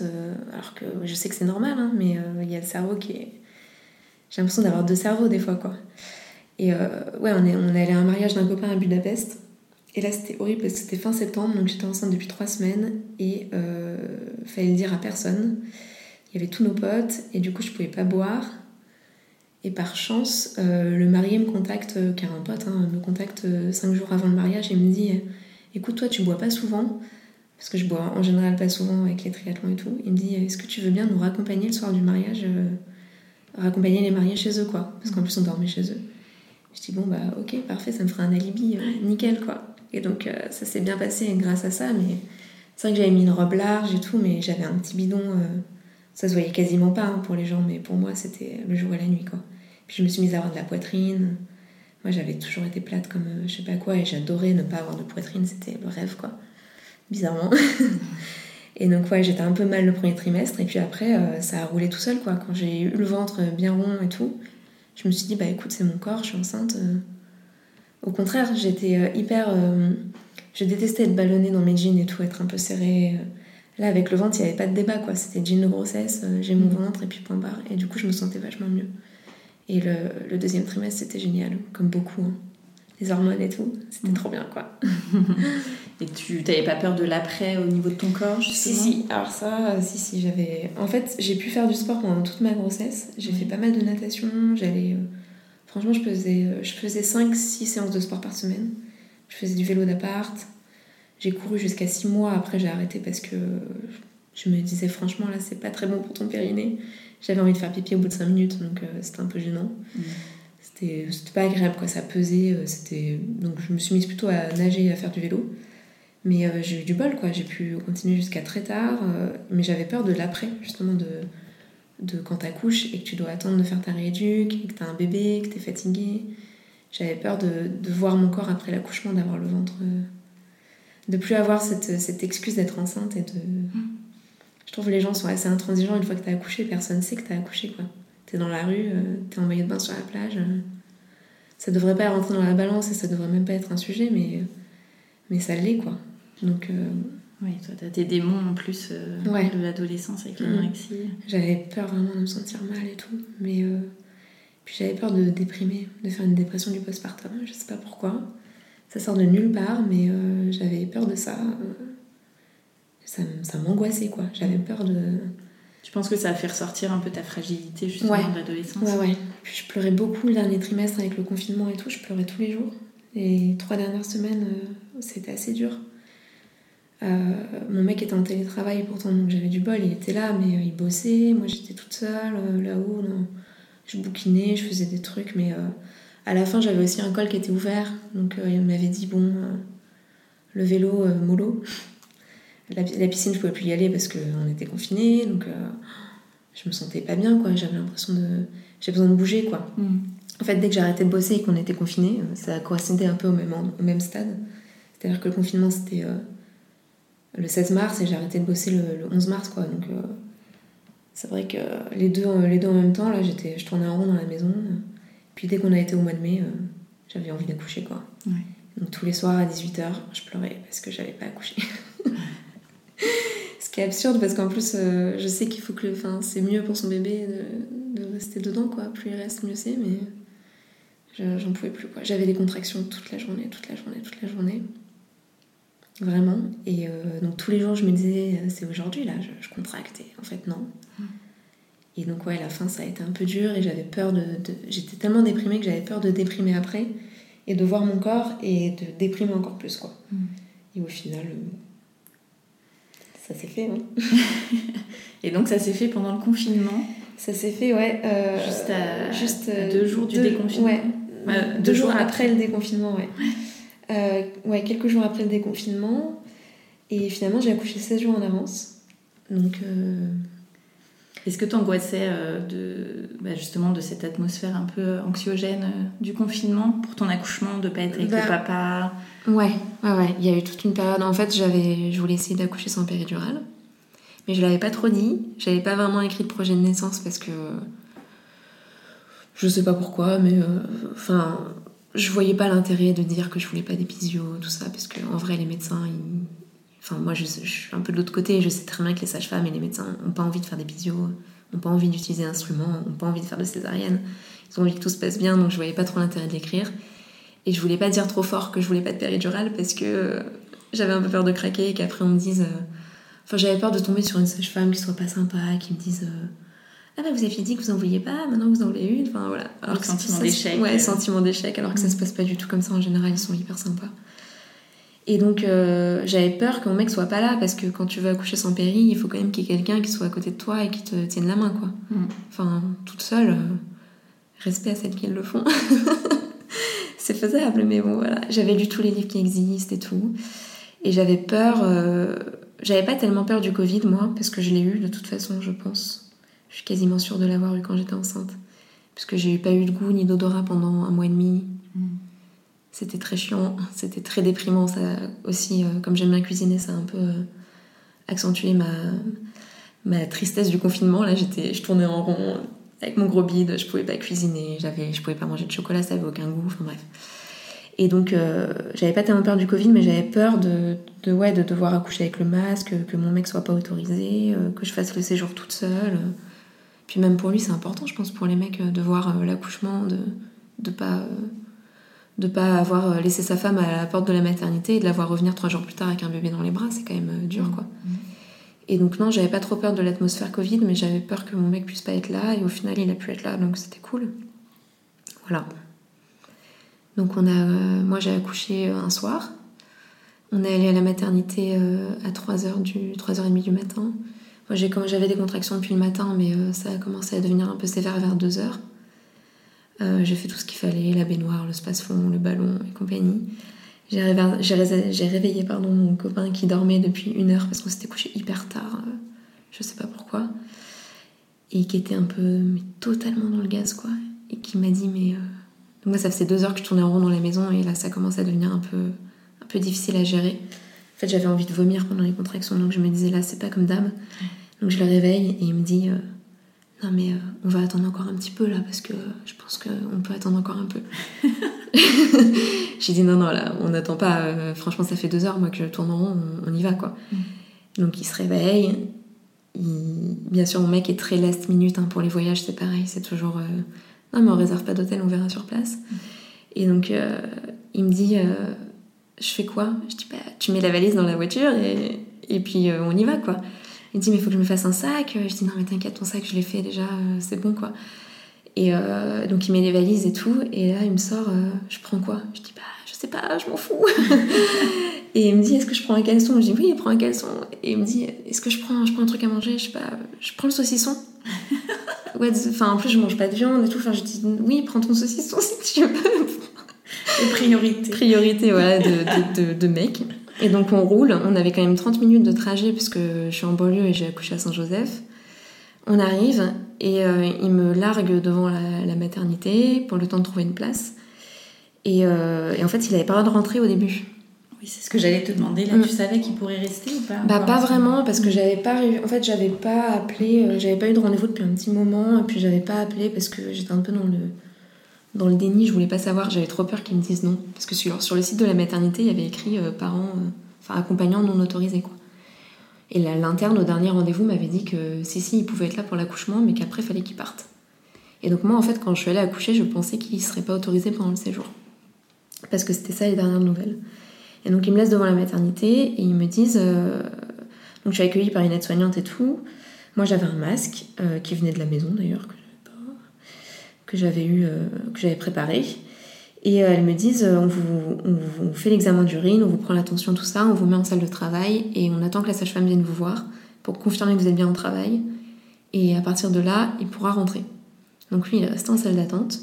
alors que je sais que c'est normal, hein, mais il y a le cerveau qui est... J'ai l'impression d'avoir deux cerveaux des fois, quoi. Et ouais, on est, on est allé à un mariage d'un copain à Budapest. Et là, c'était horrible parce que c'était fin septembre, donc j'étais enceinte depuis trois semaines et euh, fallait le dire à personne. Il y avait tous nos potes et du coup, je pouvais pas boire. Et par chance, euh, le marié me contacte, euh, car un pote hein, me contacte euh, cinq jours avant le mariage et me dit Écoute, toi, tu bois pas souvent, parce que je bois en général pas souvent avec les triathlons et tout. Il me dit Est-ce que tu veux bien nous raccompagner le soir du mariage Raccompagner les mariés chez eux, quoi? Parce qu'en plus, on dormait chez eux. Je dis Bon, bah, ok, parfait, ça me fera un alibi, nickel, quoi. Et donc, euh, ça s'est bien passé grâce à ça, mais c'est vrai que j'avais mis une robe large et tout, mais j'avais un petit bidon. euh, ça se voyait quasiment pas hein, pour les gens, mais pour moi, c'était le jour et la nuit, quoi. Puis je me suis mise à avoir de la poitrine. Moi, j'avais toujours été plate comme euh, je sais pas quoi, et j'adorais ne pas avoir de poitrine, c'était le rêve, quoi. Bizarrement. et donc, ouais, j'étais un peu mal le premier trimestre, et puis après, ça a roulé tout seul, quoi. Quand j'ai eu le ventre bien rond et tout, je me suis dit, bah écoute, c'est mon corps, je suis enceinte. Au contraire, j'étais euh, hyper. euh, Je détestais être ballonnée dans mes jeans et tout, être un peu serrée. euh. Là, avec le ventre, il n'y avait pas de débat, quoi. C'était jean de grossesse, j'ai mon ventre et puis point barre. Et du coup, je me sentais vachement mieux. Et le, le deuxième trimestre, c'était génial, comme beaucoup. hein. Les hormones et tout, c'était trop bien, quoi. Et tu n'avais pas peur de l'après au niveau de ton corps, Si, justement si, alors ça, si, si, j'avais. En fait, j'ai pu faire du sport pendant toute ma grossesse. J'ai fait pas mal de natation. J'allais. euh, Franchement, je faisais, euh, je faisais 5-6 séances de sport par semaine. Je faisais du vélo d'appart. J'ai couru jusqu'à 6 mois. Après, j'ai arrêté parce que je me disais, franchement, là, c'est pas très bon pour ton périnée. J'avais envie de faire pipi au bout de 5 minutes, donc euh, c'était un peu gênant. Mm. C'était pas agréable, quoi. Ça pesait. euh, C'était... Donc, je me suis mise plutôt à nager et à faire du vélo. Mais euh, j'ai eu du bol, quoi. J'ai pu continuer jusqu'à très tard. euh, mais j'avais peur de l'après, justement, de, de quand t'accouches et que tu dois attendre de faire ta rééduque, et que t'as un bébé, que t'es fatiguée. J'avais peur de, de, voir mon corps après l'accouchement, d'avoir le ventre. Euh, de plus avoir cette, cette excuse d'être enceinte et de. Je trouve que les gens sont assez intransigeants une fois que t'as accouché, personne sait que t'as accouché quoi. T'es dans la rue, euh, t'es en maillot de bain sur la plage. Euh, ça devrait pas rentrer dans la balance et ça devrait même pas être un sujet, mais, mais ça l'est quoi. Donc. Oui, toi, t'as tes démons en plus de l'adolescence avec l'anorexie. Mm. J'avais peur vraiment de me sentir mal et tout, mais puis j'avais peur de déprimer, de faire une dépression du postpartum, je sais pas pourquoi. Ça sort de nulle part, mais euh, j'avais peur de ça. Ça, ça m'angoissait quoi. J'avais peur de. Tu penses que ça a fait ressortir un peu ta fragilité justement de l'adolescence Ouais, ouais. Puis je pleurais beaucoup le dernier trimestre avec le confinement et tout. Je pleurais tous les jours. Les trois dernières semaines, euh, c'était assez dur. Euh, mon mec était en télétravail pourtant, donc j'avais du bol. Il était là, mais il bossait. Moi, j'étais toute seule là-haut je bouquinais, je faisais des trucs, mais euh, à la fin j'avais aussi un col qui était ouvert, donc euh, il m'avait dit bon, euh, le vélo mollo, la, piscine je pouvais plus y aller parce qu'on était confinés, donc je me sentais pas bien quoi, j'avais l'impression de, j'ai besoin de bouger quoi. Mm. En fait dès que j'arrêtais de bosser et qu'on était confinés, ça correspondait un peu au même, au même stade, c'est-à-dire que le confinement c'était le 16 mars et j'ai arrêté de bosser le, le 11 mars quoi, donc c'est vrai que les deux, les deux en même temps, là, j'étais, je tournais en rond dans la maison. Puis dès qu'on a été au mois de mai, euh, j'avais envie d'accoucher, quoi. Donc tous les soirs à 18h, je pleurais parce que j'avais pas accouché. Ce qui est absurde parce qu'en plus, euh, je sais qu'il faut que. Enfin, c'est mieux pour son bébé de, de, rester dedans, quoi. Plus il reste, mieux c'est, mais j'en pouvais plus, quoi. J'avais des contractions toute la journée, toute la journée, toute la journée. Vraiment. Et euh, donc tous les jours, je me disais, c'est aujourd'hui, là, je, je contracte. Et en fait, non. Et donc, ouais, la fin, ça a été un peu dur et j'avais peur de. J'étais tellement déprimée que j'avais peur de déprimer après et de voir mon corps et de déprimer encore plus, quoi. Mm. Et au final, euh, ça s'est fait, hein. et donc, ça s'est fait pendant le confinement? Ça s'est fait, ouais. Euh, juste à, juste, deux jours du déconfinement? Ouais. deux, jours, après, le déconfinement, ouais. Euh, ouais, quelques jours après le déconfinement. Et finalement, j'ai accouché 16 jours en avance. Donc. Est-ce que tu angoissais euh, de, bah, justement de cette atmosphère un peu anxiogène euh, du confinement pour ton accouchement, de pas être avec le bah, papa? Ouais, ouais, ouais. Il y a eu toute une période. En fait, j'avais, je voulais essayer d'accoucher sans péridurale, mais je l'avais pas trop dit. J'avais pas vraiment écrit de projet de naissance parce que je sais pas pourquoi, mais euh, enfin, je voyais pas l'intérêt de dire que je voulais pas d'épisio, tout ça, parce qu'en vrai, les médecins, Enfin, moi, je, suis un peu de l'autre côté. Je sais très bien que les sages-femmes et les médecins n'ont pas envie de faire des visios, n'ont pas envie d'utiliser l'instrument, n'ont pas envie de faire de césarienne. Ils ont envie que tout se passe bien, donc je voyais pas trop l'intérêt de l'écrire. Et je voulais pas dire trop fort que je voulais pas de péridurale parce que j'avais un peu peur de craquer et qu'après on me dise. Euh, enfin, j'avais peur de tomber sur une sage-femme qui soit pas sympa, qui me dise. Euh, ah bah vous aviez dit que vous en vouliez pas, maintenant vous en voulez une. Enfin voilà. Alors que sentiment d'échec. Ouais, sentiment d'échec, alors que ça se passe pas du tout comme ça en général, ils sont hyper sympas. Et donc euh, j'avais peur que mon mec soit pas là parce que quand tu veux accoucher sans péri, il faut quand même qu'il y ait quelqu'un qui soit à côté de toi et qui te tienne la main quoi. Mm. Enfin, toute seule, euh, respect à celles qui le font. c'est faisable, mais bon voilà. J'avais lu tous les livres qui existent et tout. Et j'avais peur, euh, j'avais pas tellement peur du Covid moi, parce que je l'ai eu de toute façon, je pense. Je suis quasiment sûre de l'avoir eu quand j'étais enceinte. Parce que j'ai pas eu de goût ni d'odorat pendant un mois et demi. Mm c'était très chiant, c'était très déprimant. Ça aussi, euh, comme j'aime bien cuisiner, ça a un peu euh, accentué ma, ma tristesse du confinement. Là, j'étais, je tournais en rond avec mon gros bide, je pouvais pas cuisiner, j'avais, je pouvais pas manger de chocolat, ça avait aucun goût. Enfin bref. Et donc, euh, j'avais pas tellement peur du Covid, mais j'avais peur de, de, ouais, de devoir accoucher avec le masque, que mon mec soit pas autorisé, que je fasse le séjour toute seule. Puis même pour lui, c'est important, je pense, pour les mecs, de voir l'accouchement, de de pas de pas avoir euh, laissé sa femme à la porte de la maternité et de la voir revenir trois jours plus tard avec un bébé dans les bras, c'est quand même euh, dur, quoi. Mmh. Et donc non, j'avais pas trop peur de l'atmosphère Covid, mais j'avais peur que mon mec puisse pas être là, et au final, il a pu être là, donc c'était cool. Voilà. Donc on a, euh, moi j'ai accouché un soir. On est allé à la maternité à 3h du 3h30 du matin. Moi j'avais des contractions depuis le matin, mais ça a commencé à devenir un peu sévère vers 2h. Euh, j'ai fait tout ce qu'il fallait, la baignoire, le space-fond, le ballon et compagnie. J'ai réveillé, pardon, mon copain qui dormait depuis une heure parce qu'on s'était couché hyper tard. Euh, je sais pas pourquoi. et qui était un peu mais totalement dans le gaz quoi et qui m'a dit mais moi ça faisait deux heures que je tournais en rond dans la maison et là ça commence à devenir un peu un peu difficile à gérer en fait j'avais envie de vomir pendant les contractions donc je me disais là c'est pas comme d'hab donc je le réveille et il me dit non mais on va attendre encore un petit peu là parce que je pense qu'on peut attendre encore un peu j'ai dit non non là on n'attend pas franchement ça fait deux heures moi que je tourne en rond on, y va quoi donc il se réveille bien sûr, mon mec est très last minute hein, pour les voyages, c'est pareil, c'est toujours. Euh, non, mais on réserve pas d'hôtel, on verra sur place. Et donc, euh, il me dit euh, Je fais quoi? Je dis bah, Tu mets la valise dans la voiture et, et puis on y va, quoi. Il me dit Mais il faut que je me fasse un sac. Je dis Non, mais t'inquiète, ton sac, je l'ai fait déjà, c'est bon, quoi. Et donc, il met les valises et tout. Et là, il me sort Je prends quoi? Je dis Bah, je sais pas, je m'en fous. Et il me dit, est-ce que je prends un caleçon? Je dis, oui, prends un caleçon. Et il me dit, est-ce que je prends, je prends un truc à manger? Je sais pas, je prends le saucisson. enfin, en plus, je mange pas de viande et tout. Enfin, je dis, oui, prends ton saucisson si tu veux. Les priorités. Priorité, voilà, de, de, de, mec. Et donc, on roule. On avait quand même 30 minutes de trajet puisque je suis en banlieue et j'ai accouché à Saint-Joseph. On arrive et euh, il me largue devant la, maternité pour le temps de trouver une place. Et, euh, et en fait, il avait pas le droit de rentrer au début c'est ce que j'allais te demander. Là, tu mm. savais qu'il pourrait rester ou pas Bah, pas vraiment, parce que j'avais pas. En fait, j'avais pas appelé. Euh, j'avais pas eu de rendez-vous depuis un petit moment. Et puis, j'avais pas appelé parce que j'étais un peu dans le. Dans le déni, je voulais pas savoir, j'avais trop peur qu'ils me disent non. Parce que sur, le site de la maternité, il y avait écrit euh, parents, euh, enfin accompagnants non autorisés quoi. Et l'interne au dernier rendez-vous m'avait dit que si, si, il pouvait être là pour l'accouchement, mais qu'après, fallait qu'il parte. Et donc, moi, en fait, quand je suis allée accoucher, je pensais qu'il serait pas autorisé pendant le séjour. Parce que c'était ça les dernières nouvelles. Et donc ils me laissent devant la maternité et ils me disent, euh, donc je suis accueillie par une aide-soignante et tout. Moi j'avais un masque qui venait de la maison d'ailleurs j'avais eu, euh, que j'avais préparé. Et elles me disent, on vous, on vous fait l'examen d'urine, on vous prend l'attention, tout ça, on vous met en salle de travail et on attend que la sage-femme vienne vous voir pour confirmer que vous êtes bien au travail. Et à partir de là, il pourra rentrer. Donc lui, il est resté en salle d'attente.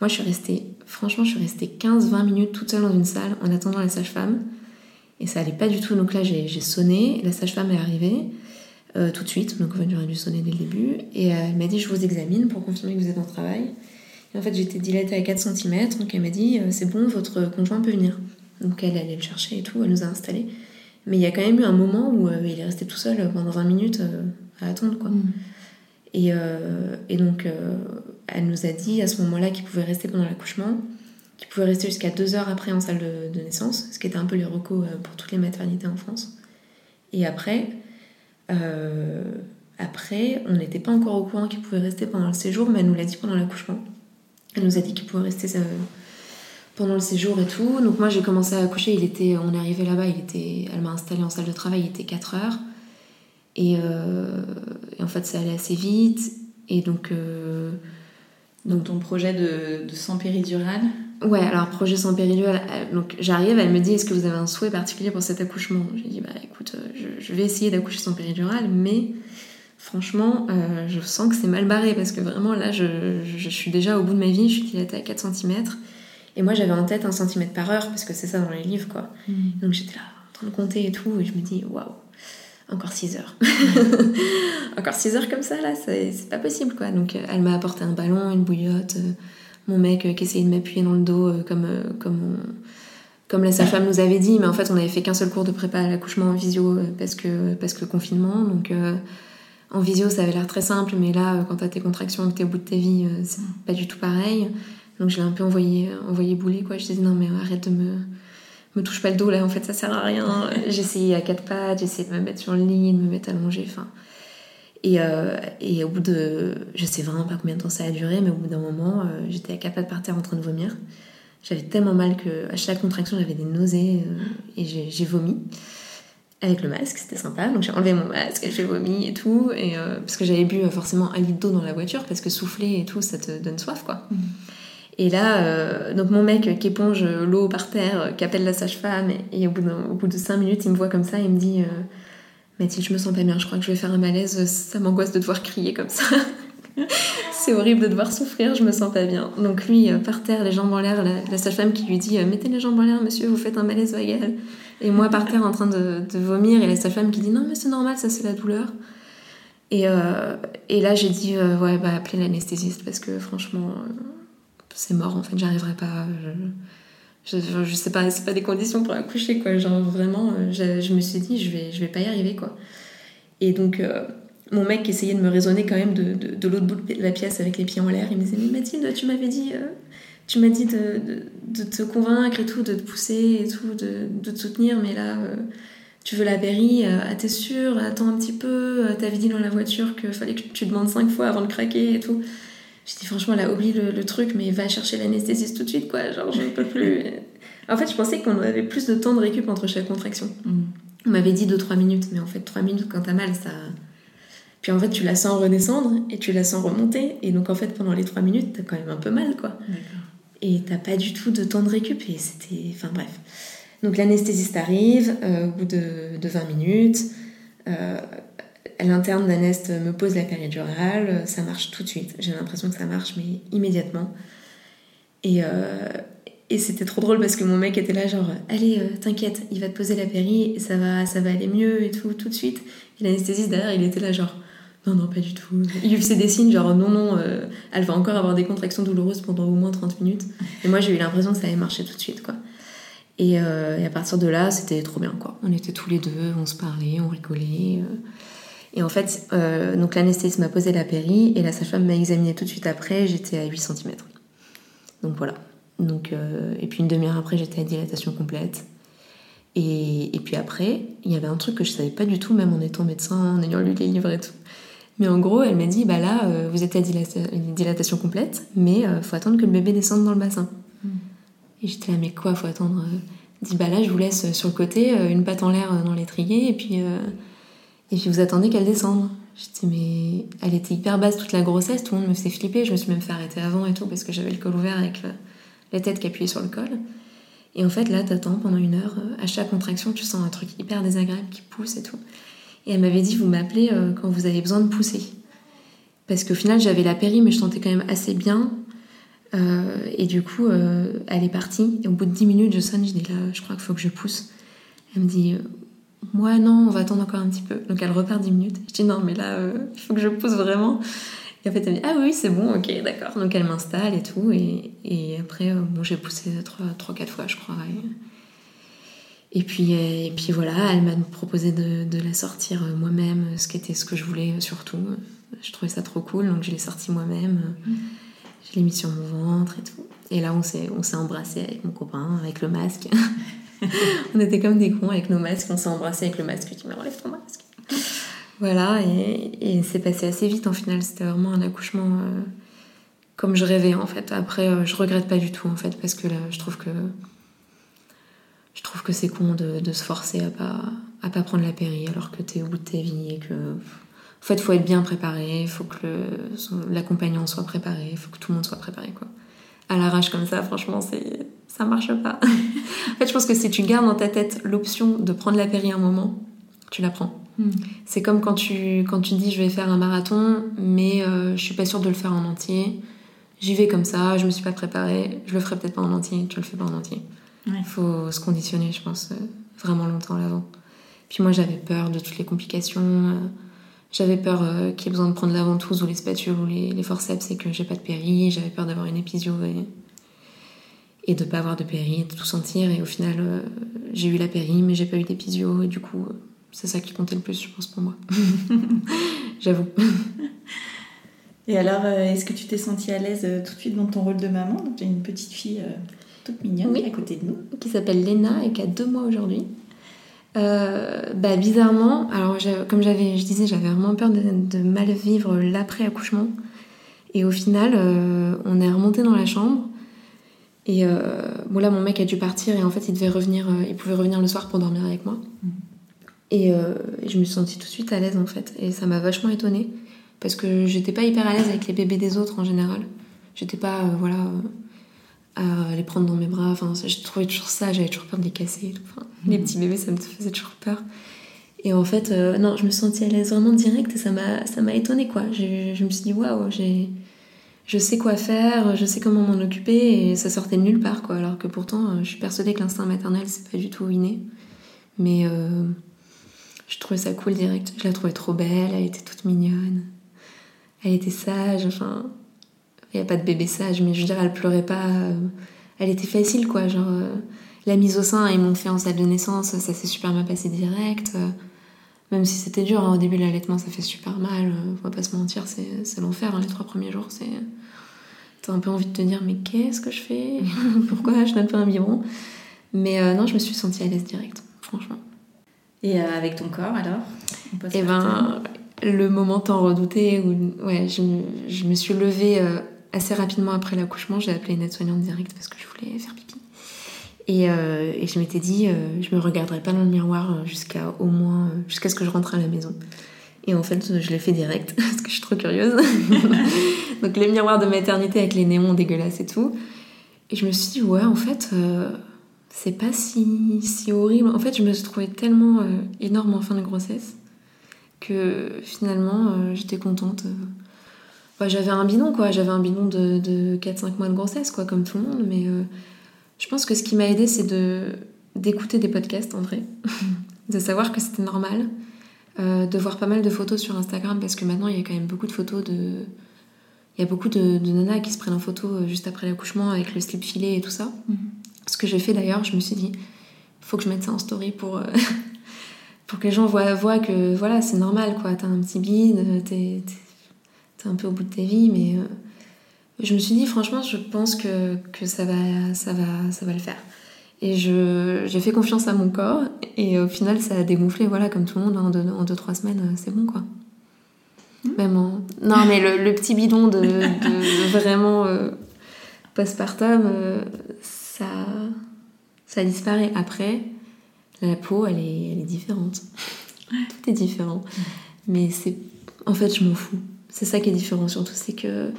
Moi, je suis restée, franchement, je suis restée 15-20 minutes toute seule dans une salle en attendant la sage-femme. Et ça allait pas du tout. Donc là, j'ai sonné, la sage-femme est arrivée euh, tout de suite. Donc en fait, j'aurais dû sonner dès le début. Et euh, elle m'a dit Je vous examine pour confirmer que vous êtes en travail. Et en fait, j'étais dilatée à 4 cm. Donc elle m'a dit euh, C'est bon, votre conjoint peut venir. Donc elle allait le chercher et tout, elle nous a installés. Mais il y a quand même eu un moment où il est resté tout seul pendant 20 minutes à attendre, quoi. Mm. Et, et, donc, elle nous a dit à ce moment-là qu'il pouvait rester pendant l'accouchement, qu'il pouvait rester jusqu'à deux heures après en salle de, naissance, ce qui était un peu les recos pour toutes les maternités en France. Et après, euh, après on n'était pas encore au courant qu'il pouvait rester pendant le séjour, mais elle nous l'a dit pendant l'accouchement. Elle nous a dit qu'il pouvait rester euh, pendant le séjour et tout. Donc moi j'ai commencé à accoucher, il était, on est arrivé là-bas, il était, elle m'a installé en salle de travail, il était 4 heures. Et, et en fait ça allait assez vite. Et donc donc ton projet de, de sang péridural Ouais, alors projet sans péridural. Euh, donc j'arrive, elle me dit est-ce que vous avez un souhait particulier pour cet accouchement? J'ai dit bah écoute, euh, je, vais essayer d'accoucher sans péridural, mais franchement, euh, je sens que c'est mal barré parce que vraiment là, je, je, suis déjà au bout de ma vie, je suis dilatée à 4 cm. Et moi j'avais en tête un centimètre par heure parce que c'est ça dans les livres quoi. Mmh. Donc j'étais là en train de compter et tout, et je me dis waouh, encore 6 heures. encore 6 heures comme ça, là, c'est pas possible, quoi. Donc, euh, elle m'a apporté un ballon, une bouillotte, euh, mon mec euh, qui essayait de m'appuyer dans le dos, comme, comme, comme la sage-femme nous avait dit, mais en fait, on avait fait qu'un seul cours de prépa à l'accouchement en visio parce que, parce que confinement. Donc, en visio, ça avait l'air très simple, mais là, quand t'as tes contractions et que t'es au bout de ta vie, c'est pas du tout pareil. Donc, je l'ai un peu envoyé, envoyé bouler, quoi. Je disais, non, mais arrête de me me touche pas le dos là, en fait ça sert à rien. Essayé à quatre pattes, essayé de me mettre sur le lit, de me mettre allongée, enfin. Et, euh, et, au bout de. Je sais vraiment pas combien de temps ça a duré, mais au bout d'un moment, euh, j'étais à quatre pattes par terre en train de vomir. J'avais tellement mal que à chaque contraction, j'avais des nausées euh, et j'ai vomi. Avec le masque, c'était sympa. Donc j'ai enlevé mon masque, j'ai vomi et tout. Et, parce que j'avais bu forcément un litre d'eau dans la voiture, parce que souffler et tout, ça te donne soif quoi. Mmh. Et là, donc mon mec qui éponge l'eau par terre, qui appelle la sage-femme, et, au, bout au, bout de 5 minutes, il me voit comme ça, il me dit Mathilde, je me sens pas bien, je crois que je vais faire un malaise, ça m'angoisse de devoir crier comme ça. c'est horrible de devoir souffrir, je me sens pas bien. Donc lui, par terre, les jambes en l'air, la, sage-femme qui lui dit Mettez les jambes en l'air, monsieur, vous faites un malaise vagal. Et moi par terre en train de, vomir, et la sage-femme qui dit Non, mais c'est normal, ça c'est la douleur. Et, euh, et là, j'ai dit, euh, ouais, bah, appelez l'anesthésiste parce que franchement, euh, c'est mort en fait, j'arriverai pas. Je, je sais pas, c'est pas des conditions pour accoucher quoi. Genre vraiment, euh, je, je me suis dit, je vais, je vais pas y arriver quoi. Et donc, euh, mon mec essayait de me raisonner quand même de, de, l'autre bout de la pièce avec les pieds en l'air. Il me disait, mais Mathilde, tu m'avais dit, euh, tu m'as dit de, de, te convaincre et tout, de te pousser et tout, de, te soutenir, mais là, tu veux la euh, ah, t'es sûre, attends un petit peu, t'avais dit dans la voiture qu'il fallait que tu demandes cinq fois avant de craquer et tout. J'ai dit, franchement, là, oublie le, le truc, mais va chercher l'anesthésiste tout de suite, quoi, genre, je ne peux plus. en fait, je pensais qu'on avait plus de temps de récup entre chaque contraction. Mm. On m'avait dit 2-3 minutes, mais en fait, 3 minutes quand t'as mal, ça. Puis en fait, tu la sens redescendre et tu la sens remonter. Et donc, en fait, pendant les 3 minutes, t'as quand même un peu mal, quoi. Et t'as pas du tout de temps de récup. Et c'était. Enfin, bref. Donc, l'anesthésiste arrive euh, au bout de, de 20 minutes. Euh, L'interne d'Anest me pose la péridurale. Ça marche tout de suite. J'ai l'impression que ça marche, mais immédiatement. Et. Euh, c'était trop drôle parce que mon mec était là genre allez euh, t'inquiète il va te poser la péri ça va ça va aller mieux et tout tout de suite et l'anesthésiste derrière il était là genre non non pas du tout il lui faisait des signes genre non non euh, elle va encore avoir des contractions douloureuses pendant au moins 30 minutes et moi j'ai eu l'impression que ça allait marcher tout de suite quoi et, et à partir de là c'était trop bien quoi on était tous les deux on se parlait on rigolait. Et en fait euh, donc l'anesthésiste m'a posé la péri et la sage-femme m'a examiné tout de suite après j'étais à 8 cm donc voilà donc, euh, et puis une demi-heure après, j'étais à dilatation complète. Et, et, puis après, il y avait un truc que je savais pas du tout, même en étant médecin, en ayant lu les livres et tout. Mais en gros, elle m'a dit, bah là, euh, vous êtes à dilata dilatation complète, mais euh, faut attendre que le bébé descende dans le bassin. Mm. Et j'étais là, mais quoi, faut attendre Elle dit, bah là, je vous laisse sur le côté, une patte en l'air dans l'étrier, et puis, et puis vous attendez qu'elle descende. J'étais, mais elle était hyper basse toute la grossesse, tout le monde me faisait flipper, je me suis même fait arrêter avant et tout, parce que j'avais le col ouvert avec la tête qui appuyait sur le col. Et en fait, là, t'attends pendant une heure. À chaque contraction, tu sens un truc hyper désagréable qui pousse et tout. Et elle m'avait dit, vous m'appelez euh, quand vous avez besoin de pousser. Parce qu'au final, j'avais la péri, mais je sentais quand même assez bien. Euh, et du coup, euh, elle est partie. Et au bout de 10 minutes, je sonne, je dis, là, je crois qu'il faut que je pousse. Elle me dit, moi, non, on va attendre encore un petit peu. Donc elle repart 10 minutes. Je dis, non, mais là, il faut que je pousse vraiment. Et en fait, elle me dit Ah oui, c'est bon, ok, d'accord. Donc elle m'installe et tout. Et, après, euh, bon, j'ai poussé 3-4 fois, je crois. Et, puis, et puis voilà, elle m'a proposé de, de, la sortir moi-même, ce qui était ce que je voulais surtout. Je trouvais ça trop cool, donc je l'ai sortie moi-même. Je l'ai mis sur mon ventre et tout. Et là, on s'est embrassé avec mon copain, avec le masque. on était comme des cons avec nos masques, on s'est embrassé avec le masque. Je dis Mais enlève ton masque. Voilà, et, et c'est passé assez vite en final. C'était vraiment un accouchement euh, comme je rêvais en fait. Après, euh, je regrette pas du tout en fait, parce que là, je trouve que je trouve que c'est con de, de, se forcer à pas à pas prendre la péri alors que t'es au bout de ta vie et que en fait, faut être bien préparé, faut que l'accompagnant soit préparé, faut que tout le monde soit préparé quoi. À l'arrache comme ça, franchement, c'est ça marche pas. en fait, je pense que si tu gardes dans ta tête l'option de prendre la péri un moment, tu la prends. Mm. C'est comme quand tu, quand tu dis je vais faire un marathon, mais euh, je suis pas sûre de le faire en entier. J'y vais comme ça, je me suis pas préparée, je le ferai peut-être pas en entier, tu le fais pas en entier. Il ouais. faut se conditionner, je pense, euh, vraiment longtemps à l'avant. Puis moi j'avais peur de toutes les complications. Euh, j'avais peur euh, qu'il y ait besoin de prendre la ventouse ou les spatules ou les, les forceps et que j'ai pas de péri. J'avais peur d'avoir une épisio et, et de pas avoir de péri, de tout sentir. Et au final, euh, j'ai eu la péri, mais j'ai pas eu d'épisio. Et du coup, c'est ça qui comptait le plus, je pense, pour moi. J'avoue. Et alors, euh, est-ce que tu t'es sentie à l'aise tout de suite dans ton rôle de maman? Donc, tu as une petite fille toute mignonne oui. à côté de nous. Qui s'appelle Léna et qui a deux mois aujourd'hui. Euh, bah, bizarrement, alors comme j'avais, je disais, j'avais vraiment peur de, de mal vivre l'après-accouchement. Et au final, euh, on est remonté dans la chambre. Et euh, bon là, mon mec a dû partir et en fait, il devait revenir, il pouvait revenir le soir pour dormir avec moi. Mmh. Et, je me suis sentie tout de suite à l'aise en fait. Et ça m'a vachement étonnée parce que j'étais pas hyper à l'aise avec les bébés des autres en général. J'étais pas, voilà les prendre dans mes bras. Enfin, je trouvais toujours ça, j'avais toujours peur de les casser. Enfin, mmh. Les petits bébés, ça me faisait toujours peur. Et en fait, euh, non, je me sentais à l'aise vraiment direct et ça m'a, ça m'a étonnée, quoi. Je, je me suis dit, waouh, j'ai, je sais quoi faire, je sais comment m'en occuper et ça sortait de nulle part, quoi. Alors que pourtant, je suis persuadée que l'instinct maternel, c'est pas du tout inné. Mais, euh, Je trouvais ça cool direct. Je la trouvais trop belle, elle était toute mignonne. Elle était sage, enfin. Il n'y a pas de bébé sage, mais je veux dire, elle pleurait pas. euh, Elle était facile, quoi. Genre, euh, la mise au sein, ils m'ont fait en salle de naissance, ça s'est super bien passé direct. euh, Même si c'était dur, hein, au début, l'allaitement, ça fait super mal. On va pas se mentir, c'est l'enfer, hein, les trois premiers jours. C'est. T'as un peu envie de te dire, mais qu'est-ce que je fais? Pourquoi je donne pas un biberon? Mais euh, non, je me suis sentie à l'aise direct, franchement. Et euh, avec ton corps alors? Et par ben, le moment tant redouté où ouais, je, me- je me suis levée euh, assez rapidement après l'accouchement. J'ai appelé une aide-soignante direct parce que je voulais faire pipi. Et, euh, et je m'étais dit, euh, je me regarderai pas dans le miroir euh, jusqu'à au moins euh, jusqu'à ce que je rentre à la maison. Et en fait, je l'ai fait direct parce que je suis trop curieuse. Donc les miroirs de maternité avec les néons dégueulasses et tout. Et je me suis dit, ouais, en fait, euh, c'est pas si, si horrible. En fait, je me suis trouvée tellement énorme en fin de grossesse que finalement, j'étais contente. J'avais un bidon, quoi. J'avais un bidon de, de 4-5 mois de grossesse, quoi, comme tout le monde. Mais euh, je pense que ce qui m'a aidé, c'est de, d'écouter des podcasts, en vrai. de savoir que c'était normal. Euh, de voir pas mal de photos sur Instagram, parce que maintenant, il y a quand même beaucoup de photos de... Il y a beaucoup de, de nanas qui se prennent en photo euh, juste après l'accouchement avec le slip filé et tout ça. Mhm. Ce que j'ai fait d'ailleurs, je me suis dit, faut que je mette ça en story pour, euh, pour que les gens voient, voient que voilà, c'est normal quoi. T'as un petit bide, t'es, un peu au bout de ta vie, mais euh, je me suis dit, franchement, je pense que, que ça, va, ça, va, ça va le faire. Et j'ai fait confiance à mon corps, et au final, ça a dégonflé, voilà, comme tout le monde, en 2-3 semaines, euh, c'est bon quoi. Même en- Non, mais le, le petit bidon de, de- de vraiment euh, postpartum, euh, ça, ça disparaît. Après, la peau, elle est, elle est différente. Tout est différent. Mais c'est. En fait, je m'en fous. C'est ça qui est différent surtout, c'est que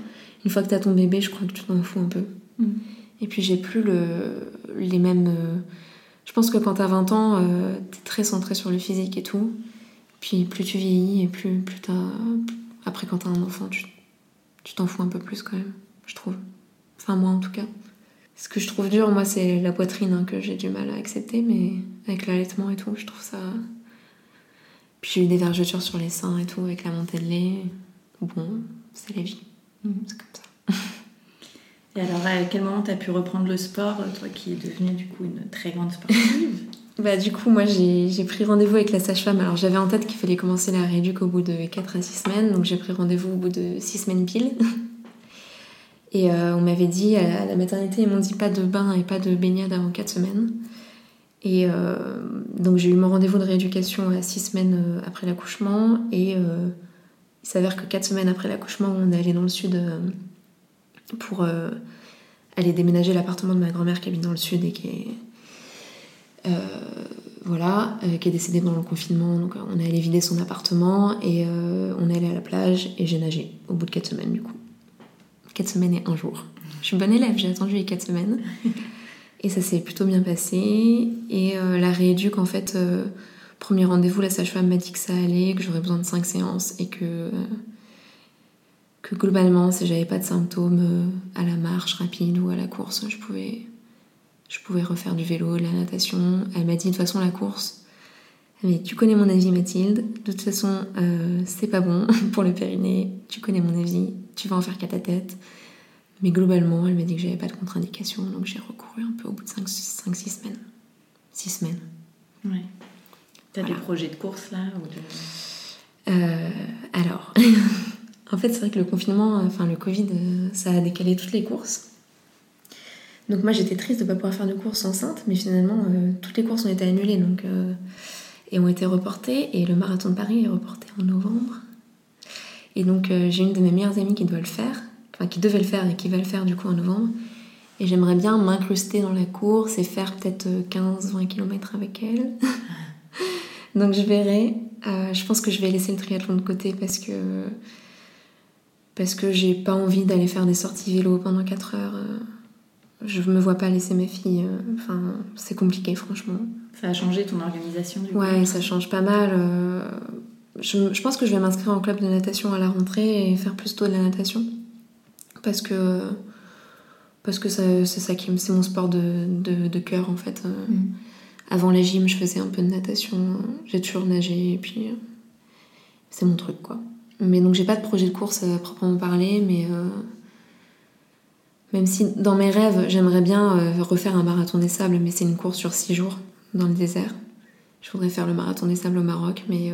une fois que t'as ton bébé, je crois que tu t'en fous un peu. Mhm. Et puis j'ai plus le, les mêmes. euh, Je pense que quand t'as 20 ans, euh, t'es très centré sur le physique et tout. Puis plus tu vieillis et plus, plus t'as. Après, quand t'as un enfant, tu tu t'en fous un peu plus quand même, je trouve. Enfin, moi en tout cas. Ce que je trouve dur, moi, c'est la poitrine hein, que j'ai du mal à accepter, mais avec l'allaitement et tout, je trouve ça. Puis j'ai eu des vergetures sur les seins et tout, avec la montée de lait. Bon, c'est la vie. Mhm. C'est comme ça. Et alors, à quel moment t'as pu reprendre le sport, toi qui es devenue du coup une très grande sportive? Bah, du coup, moi, j'ai pris rendez-vous avec la sage-femme. Alors, j'avais en tête qu'il fallait commencer la rééduque au bout de 4 à 6 semaines. Donc, j'ai pris rendez-vous au bout de 6 semaines pile. Et euh, on m'avait dit, à la, à la maternité, ils m'ont dit pas de bain et pas de baignade avant 4 semaines. Et euh, donc, j'ai eu mon rendez-vous de rééducation à 6 semaines euh, après l'accouchement. Et euh, il s'avère que 4 semaines après l'accouchement, on est allé dans le sud euh, pour euh, aller déménager l'appartement de ma grand-mère qui habite dans le sud et qui est euh, voilà, qui est décédée pendant le confinement. Donc on est allé vider son appartement et on est allé à la plage et j'ai nagé au bout de 4 semaines du coup. 4 semaines et un jour. Je suis bonne élève, j'ai attendu les 4 semaines. Et ça s'est plutôt bien passé. Et euh, la rééduque, en fait, euh, premier rendez-vous, la sage-femme m'a dit que ça allait, que j'aurais besoin de 5 séances et que, euh, que globalement, si j'avais pas de symptômes euh, à la marche rapide ou à la course, je pouvais, je pouvais refaire du vélo, de la natation. Elle m'a dit de toute façon la course. Elle m'a dit tu connais mon avis Mathilde, de toute façon euh, c'est pas bon pour le périnée, tu connais mon avis, tu vas en faire qu'à ta tête. Mais globalement elle m'a dit que j'avais pas de contre-indication donc j'ai recouru un peu au bout de 5-6 semaines. 6 semaines. Ouais. T'as Voilà. des projets de course là ou de... Euh, alors, en fait, c'est vrai que le confinement, enfin le Covid, euh, ça a décalé toutes les courses. Donc moi, j'étais triste de ne pas pouvoir faire de courses enceinte, mais finalement, euh, toutes les courses ont été annulées donc, euh, et ont été reportées. Et le marathon de Paris est reporté en novembre. Et donc, euh, j'ai une de mes meilleures amies qui doit le faire, enfin qui devait le faire et qui va le faire du coup en novembre. Et j'aimerais bien m'incruster dans la course et faire peut-être 15-20 km avec elle. Donc je verrai. Euh, je pense que je vais laisser le triathlon de côté parce que parce que j'ai pas envie d'aller faire des sorties vélo pendant 4 heures. euh. Je me vois pas laisser mes filles. euh, Enfin, c'est compliqué franchement. Ça a changé ton organisation du coup Ouais, ça change pas mal. Je, je pense que je vais m'inscrire en club de natation à la rentrée et faire plus tôt de la natation parce que parce que c'est ça qui c'est mon sport de, de, de cœur en fait. euh. Avant la gym, je faisais un peu de natation. J'ai toujours nagé et puis c'est mon truc quoi. Mais donc j'ai pas de projet de course à proprement parler, mais même si dans mes rêves j'aimerais bien refaire un marathon des sables, mais c'est une course sur six jours dans le désert. Je voudrais faire le marathon des sables au Maroc, mais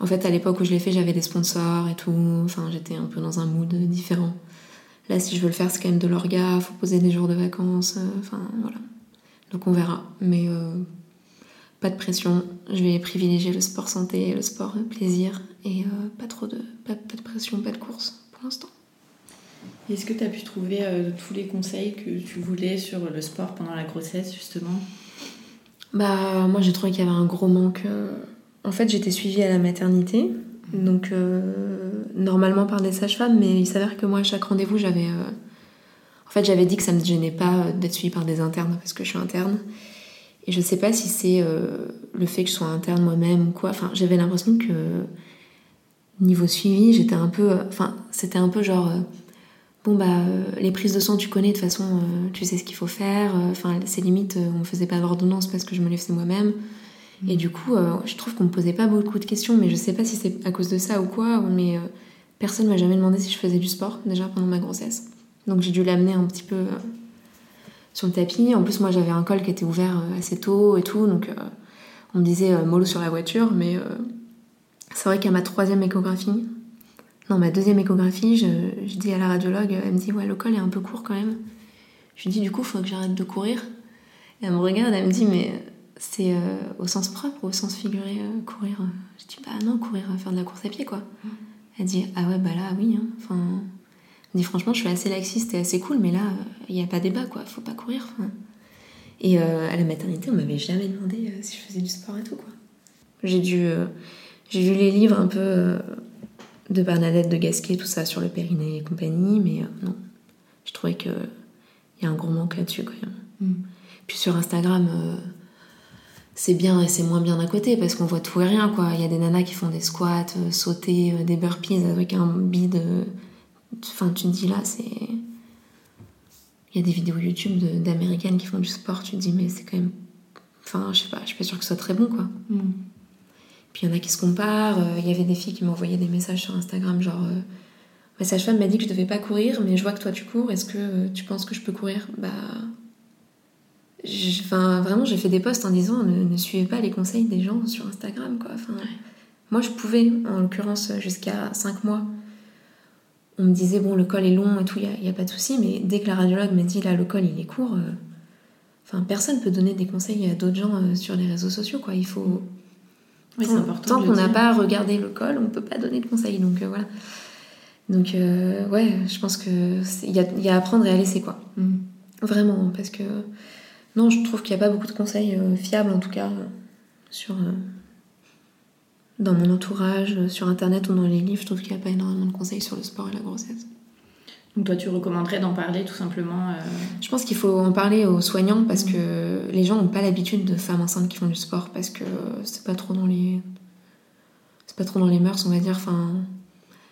en fait, à l'époque où je l'ai fait, j'avais des sponsors et tout. Enfin, j'étais un peu dans un mood différent. Là, si je veux le faire, c'est quand même de l'orga, faut poser des jours de vacances. Euh, enfin, voilà. Donc on verra. Mais euh, pas de pression. Je vais privilégier le sport santé, le sport plaisir et euh, pas trop de, pas, de pression, pas de course pour l'instant. Est-ce que tu as pu trouver tous les conseils que tu voulais sur le sport pendant la grossesse, justement? Bah, moi j'ai trouvé qu'il y avait un gros manque en fait, j'étais suivie à la maternité, donc euh, normalement par des sages-femmes, mais il s'avère que moi, à chaque rendez-vous, j'avais. Euh, en fait, j'avais dit que ça me gênait pas d'être suivie par des internes parce que je suis interne. Et je sais pas si c'est euh, le fait que je sois interne moi-même ou quoi. Enfin, j'avais l'impression que niveau suivi, j'étais un peu. Enfin, c'était un peu genre. bon, bah, les prises de sang, tu connais, de toute façon, tu sais ce qu'il faut faire. Enfin, c'est limite, on faisait pas d'ordonnance parce que je me les faisais moi-même. Et du coup, euh, je trouve qu'on me posait pas beaucoup de questions, mais je sais pas si c'est à cause de ça ou quoi, mais euh, personne m'a jamais demandé si je faisais du sport déjà pendant ma grossesse. Donc j'ai dû l'amener un petit peu euh, sur le tapis. En plus, moi j'avais un col qui était ouvert assez tôt et tout, donc on me disait mollo sur la voiture, mais c'est vrai qu'à ma troisième échographie, non, ma deuxième échographie, je, je, dis à la radiologue, elle me dit ouais, le col est un peu court quand même. Je lui dis du coup, il faut que j'arrête de courir. Et elle me regarde, elle me dit mais c'est euh, au sens propre ou au sens figuré euh, courir? Euh Je dis bah non, courir, faire de la course à pied quoi. Mm. Elle dit ah ouais bah là oui. Hein. Enfin, franchement je suis assez laxiste et assez cool, mais là il n'y a pas débat quoi, faut pas courir. Et à la maternité on m'avait jamais demandé si je faisais du sport et tout quoi. J'ai dû j'ai vu les livres un peu de Bernadette de Gasquet tout ça sur le périnée et compagnie, mais non, je trouvais que il y a un gros manque là-dessus quand même. Mm. Puis sur Instagram c'est bien et c'est moins bien d'un côté parce qu'on voit tout et rien quoi. Il y a des nanas qui font des squats, euh, sauter, euh, des burpees avec un bide. Euh, enfin, tu te dis là, c'est. Il y a des vidéos YouTube d'américaines qui font du sport, tu te dis, mais c'est quand même. Enfin, je sais pas, je suis pas sûre que ce soit très bon quoi. Mm. Puis il y en a qui se comparent. Il y avait des filles qui m'envoyaient des messages sur Instagram, genre. Ma sage-femme m'a dit que je devais pas courir, mais je vois que toi tu cours, est-ce que tu penses que je peux courir? Bah Enfin, vraiment, j'ai fait des posts en disant ne, suivez pas les conseils des gens sur Instagram, quoi. Enfin, Moi, je pouvais, en l'occurrence, jusqu'à 5 mois. On me disait, bon, le col est long et tout, il n'y a, pas de souci, mais dès que la radiologue m'a dit, là, le col, il est court, euh, enfin, personne peut donner des conseils à d'autres gens euh, sur les réseaux sociaux, quoi. Il faut. Oui, c'est important. Tant qu'on n'a pas regardé le col, on peut pas donner de conseils, donc euh, voilà. Donc, ouais, je pense qu'il y a, y a à apprendre et à laisser, quoi. Mm. Vraiment, parce que non, je trouve qu'il n'y a pas beaucoup de conseils fiables, en tout cas, sur, dans mon entourage, sur Internet ou dans les livres. Je trouve qu'il n'y a pas énormément de conseils sur le sport et la grossesse. Donc toi, tu recommanderais d'en parler tout simplement euh, Je pense qu'il faut en parler aux soignants parce que les gens n'ont pas l'habitude de femmes enceintes qui font du sport parce que c'est pas trop dans les c'est pas trop dans les mœurs, on va dire. Enfin,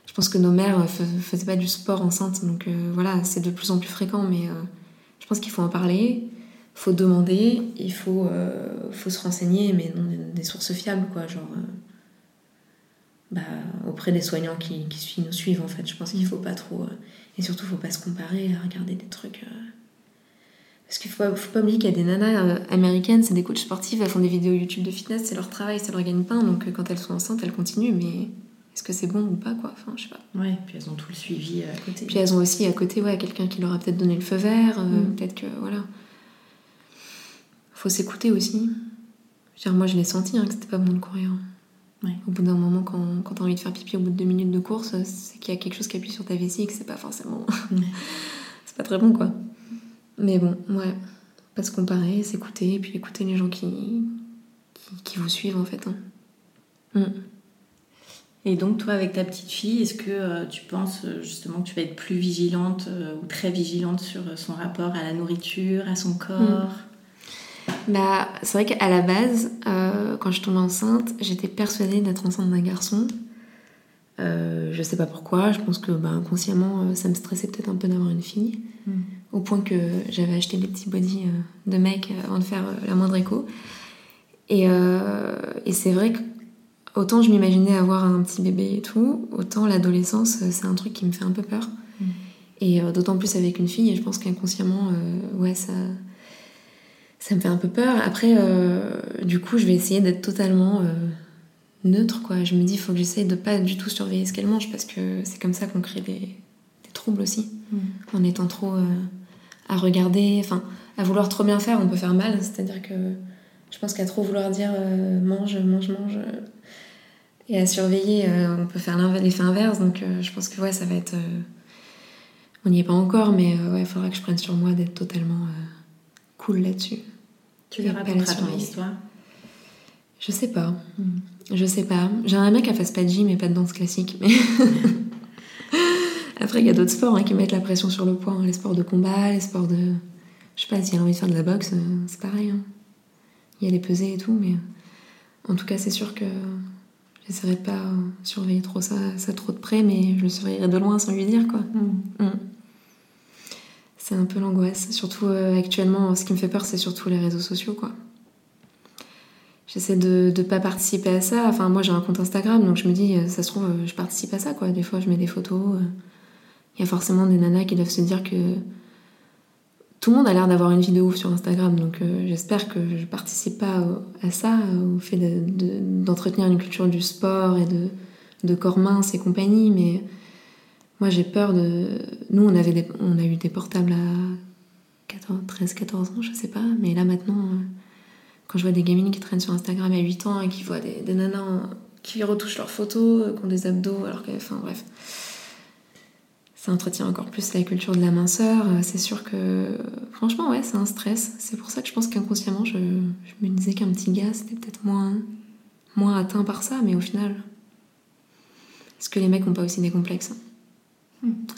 je pense que nos mères faisaient pas du sport enceinte, donc voilà, c'est de plus en plus fréquent, mais je pense qu'il faut en parler faut demander, il faut, euh, faut se renseigner, mais dans des sources fiables, quoi, genre euh, bah, auprès des soignants qui, qui nous suivent, en fait. Je pense qu'il faut pas trop. Euh, et surtout, faut pas se comparer à regarder des trucs. parce qu'il faut, faut pas oublier qu'il y a des nanas américaines, c'est des coachs sportifs, elles font des vidéos YouTube de fitness, c'est leur travail, c'est leur gagne-pain, donc quand elles sont enceintes, elles continuent, mais est-ce que c'est bon ou pas quoi? Enfin je sais pas ouais puis elles ont tout le suivi à côté puis elles ont aussi à côté ouais quelqu'un qui leur a peut-être donné le feu vert mm. peut-être que voilà faut s'écouter aussi. moi, je l'ai senti hein, que c'était pas bon de courir. Au bout d'un moment, quand, quand t'as envie de faire pipi au bout de deux minutes de course, c'est qu'il y a quelque chose qui appuie sur ta vessie et que c'est pas forcément. c'est pas très bon, quoi. Mais bon, ouais. Pas se comparer, s'écouter, et puis écouter les gens qui, qui, vous suivent, en fait. Hein. Mm. Et donc, toi, avec ta petite fille, est-ce que euh, tu penses euh, justement que tu vas être plus vigilante euh, ou très vigilante sur son rapport à la nourriture, à son corps? Mm. Bah, c'est vrai qu'à la base, euh, quand je tombais enceinte, j'étais persuadée d'être enceinte d'un garçon. Euh, je sais pas pourquoi, je pense que bah, inconsciemment, euh, ça me stressait peut-être un peu d'avoir une fille. Au point que j'avais acheté des petits bodys euh, de mec avant de faire la moindre écho. Et, euh, et c'est vrai que autant je m'imaginais avoir un petit bébé et tout, autant l'adolescence, c'est un truc qui me fait un peu peur. Et euh, d'autant plus avec une fille, et je pense qu'inconsciemment, ouais, ça, ça me fait un peu peur. Après, euh, du coup, je vais essayer d'être totalement euh, neutre, quoi. Je me dis, il faut que j'essaye de pas du tout surveiller ce qu'elle mange, parce que c'est comme ça qu'on crée des, des troubles aussi. En étant trop euh, à regarder, enfin, à vouloir trop bien faire, on peut faire mal. C'est-à-dire que je pense qu'à trop vouloir dire mange, mange, mange, et à surveiller, on peut faire l'effet inverse. Donc, je pense que ouais, ça va être. on n'y est pas encore, mais ouais, il faudra que je prenne sur moi d'être totalement cool là-dessus. Tu lui raconteras ton histoire. Je sais pas. Je sais pas. J'aimerais bien qu'elle fasse pas de gym et pas de danse classique. Mais Après, il y a d'autres sports hein, qui mettent la pression sur le poids. hein. Les sports de combat, les sports de. Je sais pas, si elle a envie de faire de la boxe, euh, c'est pareil. hein. Il y a les pesées et tout, mais en tout cas, c'est sûr que j'essaierai de pas surveiller trop ça, ça trop de près, mais je le surveillerai de loin sans lui dire, quoi. Mm. C'est un peu l'angoisse. Surtout euh, actuellement, ce qui me fait peur, c'est surtout les réseaux sociaux, quoi. J'essaie de ne pas participer à ça. Enfin, moi, j'ai un compte Instagram, donc je me dis, euh, ça se trouve, euh, je participe à ça, quoi. Des fois, je mets des photos. Il y a forcément des nanas qui doivent se dire que tout le monde a l'air d'avoir une vie de ouf sur Instagram, donc j'espère que je participe pas à ça, au fait de- de- d'entretenir une culture du sport et de, de corps mince et compagnie, mais moi j'ai peur de. Nous, on, avait des- on a eu des portables à 13-14 ans, je sais pas, mais là maintenant, euh, quand je vois des gamines qui traînent sur Instagram à 8 ans et qui voient des, nanas en- qui retouchent leurs photos, euh, qui ont des abdos, alors que. Enfin bref. Ça entretient encore plus la culture de la minceur. Euh, C'est sûr que, franchement, ouais, c'est un stress. C'est pour ça que je pense qu'inconsciemment, je, je me disais qu'un petit gars, c'était peut-être moins, moins atteint par ça, mais au final. Est-ce que les mecs n'ont pas aussi des complexes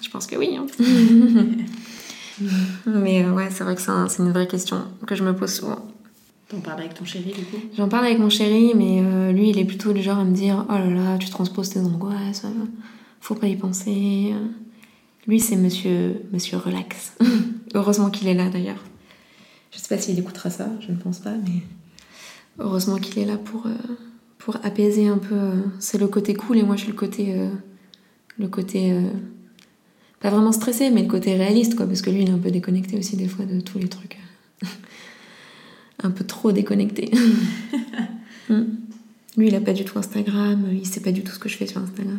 Je pense que oui. hein. mais euh, ouais, c'est vrai que c'est un- c'est une vraie question que je me pose souvent. T'en parles avec ton chéri, du coup? J'en parle avec mon chéri, mais euh, lui, il est plutôt du genre à me dire Oh là là, tu transposes tes angoisses, euh, faut pas y penser. euh. Lui, c'est monsieur, monsieur relax. Heureusement qu'il est là d'ailleurs. Je sais pas s'il écoutera ça, je ne pense pas, mais heureusement qu'il est là pour, euh, pour apaiser un peu. C'est le côté cool et moi, je suis le côté. euh, le côté. Euh, pas vraiment stressé, mais le côté réaliste, quoi, parce que lui, il est un peu déconnecté aussi des fois de tous les trucs. un peu trop déconnecté. Mm. Lui, il a pas du tout Instagram, il sait pas du tout ce que je fais sur Instagram.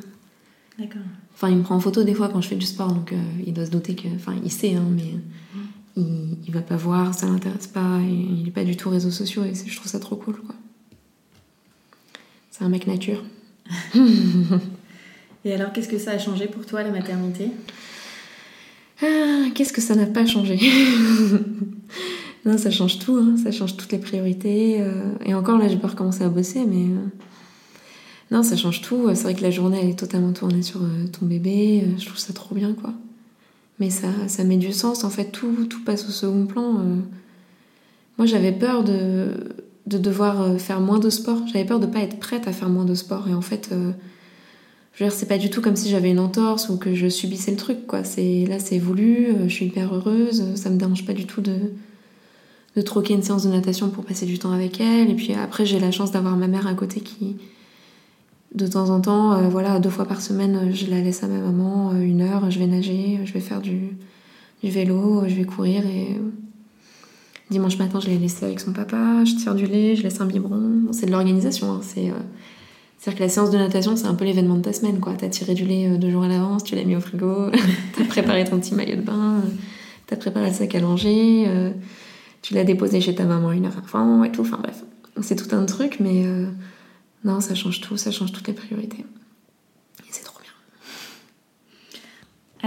D'accord. Enfin, il me prend en photo des fois quand je fais du sport, donc euh, il doit se douter que. Enfin, il sait, hein, mais il, il va pas voir, ça l'intéresse pas, et il est pas du tout réseaux sociaux, et je trouve ça trop cool, quoi. C'est un mec nature. Et alors, qu'est-ce que ça a changé pour toi, la maternité? Ah, qu'est-ce que ça n'a pas changé Non, ça change tout, hein, ça change toutes les priorités. euh, et encore là, j'ai pas recommencé à bosser, mais. euh, non, ça change tout. C'est vrai que la journée, elle est totalement tournée sur euh, ton bébé. je trouve ça trop bien, quoi. Mais ça, ça met du sens, en fait, tout, tout passe au second plan. Moi, j'avais peur de, de devoir faire moins de sport. J'avais peur de pas être prête à faire moins de sport. Et en fait. Je veux dire, c'est pas du tout comme si j'avais une entorse ou que je subissais le truc, quoi. C'est, là, c'est voulu, euh, je suis hyper heureuse, euh, ça me dérange pas du tout de, de troquer une séance de natation pour passer du temps avec elle. Et puis après, j'ai la chance d'avoir ma mère à côté qui, de temps en temps, euh, voilà, deux fois par semaine, je la laisse à ma maman, une heure, je vais nager, je vais faire du, du vélo, je vais courir et. Dimanche matin, je l'ai laissée avec son papa, je tire du lait, je laisse un biberon. C'est de l'organisation, hein, c'est. C'est-à-dire que la séance de natation, c'est un peu l'événement de ta semaine, quoi. T'as tiré du lait euh, deux jours à l'avance, tu l'as mis au frigo, t'as préparé ton petit maillot de bain, euh, t'as préparé le sac à langer, euh, tu l'as déposé chez ta maman une heure avant et tout. Enfin bref, c'est tout un truc, mais euh, non, ça change tout, ça change toutes les priorités. Et c'est trop bien.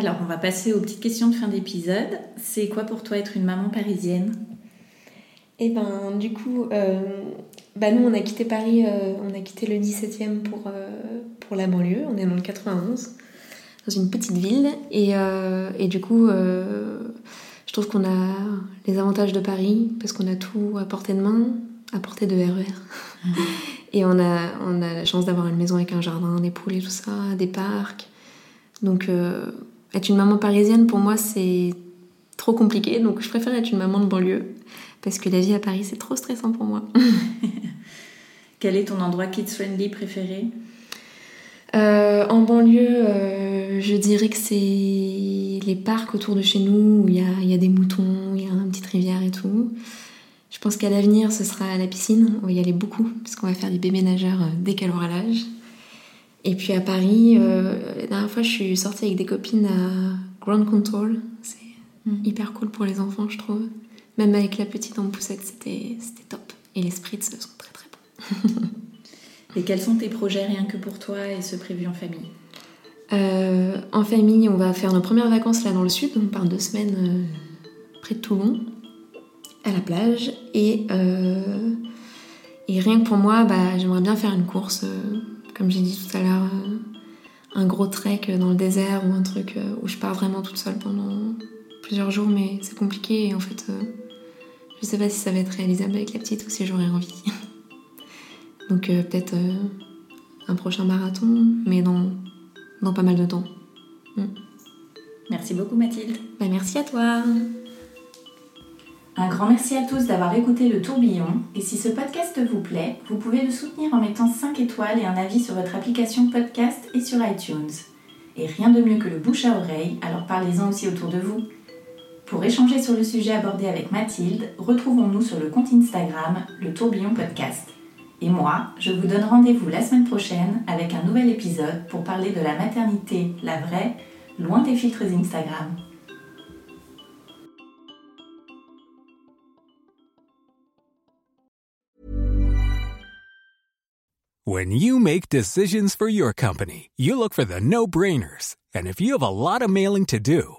Alors, on va passer aux petites questions de fin d'épisode. C'est quoi pour toi être une maman parisienne? Et ben, du coup, euh, bah nous, on a quitté Paris, euh, on a quitté le 17e pour, euh, pour la banlieue. On est dans le 91, dans une petite ville. Et, euh, et du coup, je trouve qu'on a les avantages de Paris, parce qu'on a tout à portée de main, à portée de RER. Et on a, on a la chance d'avoir une maison avec un jardin, des poules et tout ça, des parcs. Donc, être une maman parisienne, pour moi, c'est trop compliqué. Donc, je préfère être une maman de banlieue. Parce que la vie à Paris, c'est trop stressant pour moi. Quel est ton endroit kids-friendly préféré? Euh, En banlieue, euh, je dirais que c'est les parcs autour de chez nous, où il y a, y a, des moutons, il y a une petite rivière et tout. Je pense qu'à l'avenir, ce sera la piscine. On va y aller beaucoup, puisqu'on va faire des bébés nageurs dès qu'elle aura l'âge. Et puis à Paris, euh, la dernière fois, je suis sortie avec des copines à Grand Control. C'est mm. hyper cool pour les enfants, je trouve. Même avec la petite en poussette, c'était top. Et les spritz sont très très bons. et quels sont tes projets rien que pour toi et ce prévu en famille? Euh, En famille, on va faire nos premières vacances là dans le sud. On part deux semaines euh, près de Toulon, à la plage. Et, euh, et rien que pour moi, bah, j'aimerais bien faire une course comme j'ai dit tout à l'heure, un gros trek dans le désert ou un truc où je pars vraiment toute seule pendant plusieurs jours, mais c'est compliqué et en fait, je sais pas si ça va être réalisable avec la petite ou si j'aurai envie. Donc peut-être un prochain marathon, mais dans, dans pas mal de temps. Mm. Merci beaucoup Mathilde. Bah, merci à toi. Un grand merci à tous d'avoir écouté le tourbillon et si ce podcast vous plaît, vous pouvez le soutenir en mettant 5 étoiles et un avis sur votre application podcast et sur iTunes. Et rien de mieux que le bouche à oreille, alors parlez-en aussi autour de vous. Pour échanger sur le sujet abordé avec Mathilde, retrouvons-nous sur le compte Instagram, le tourbillon podcast. Et moi, je vous donne rendez-vous la semaine prochaine avec un nouvel épisode pour parler de la maternité, la vraie, loin des filtres Instagram. When you make decisions for your company, you look for the no-brainers. And if you have a lot of mailing to do,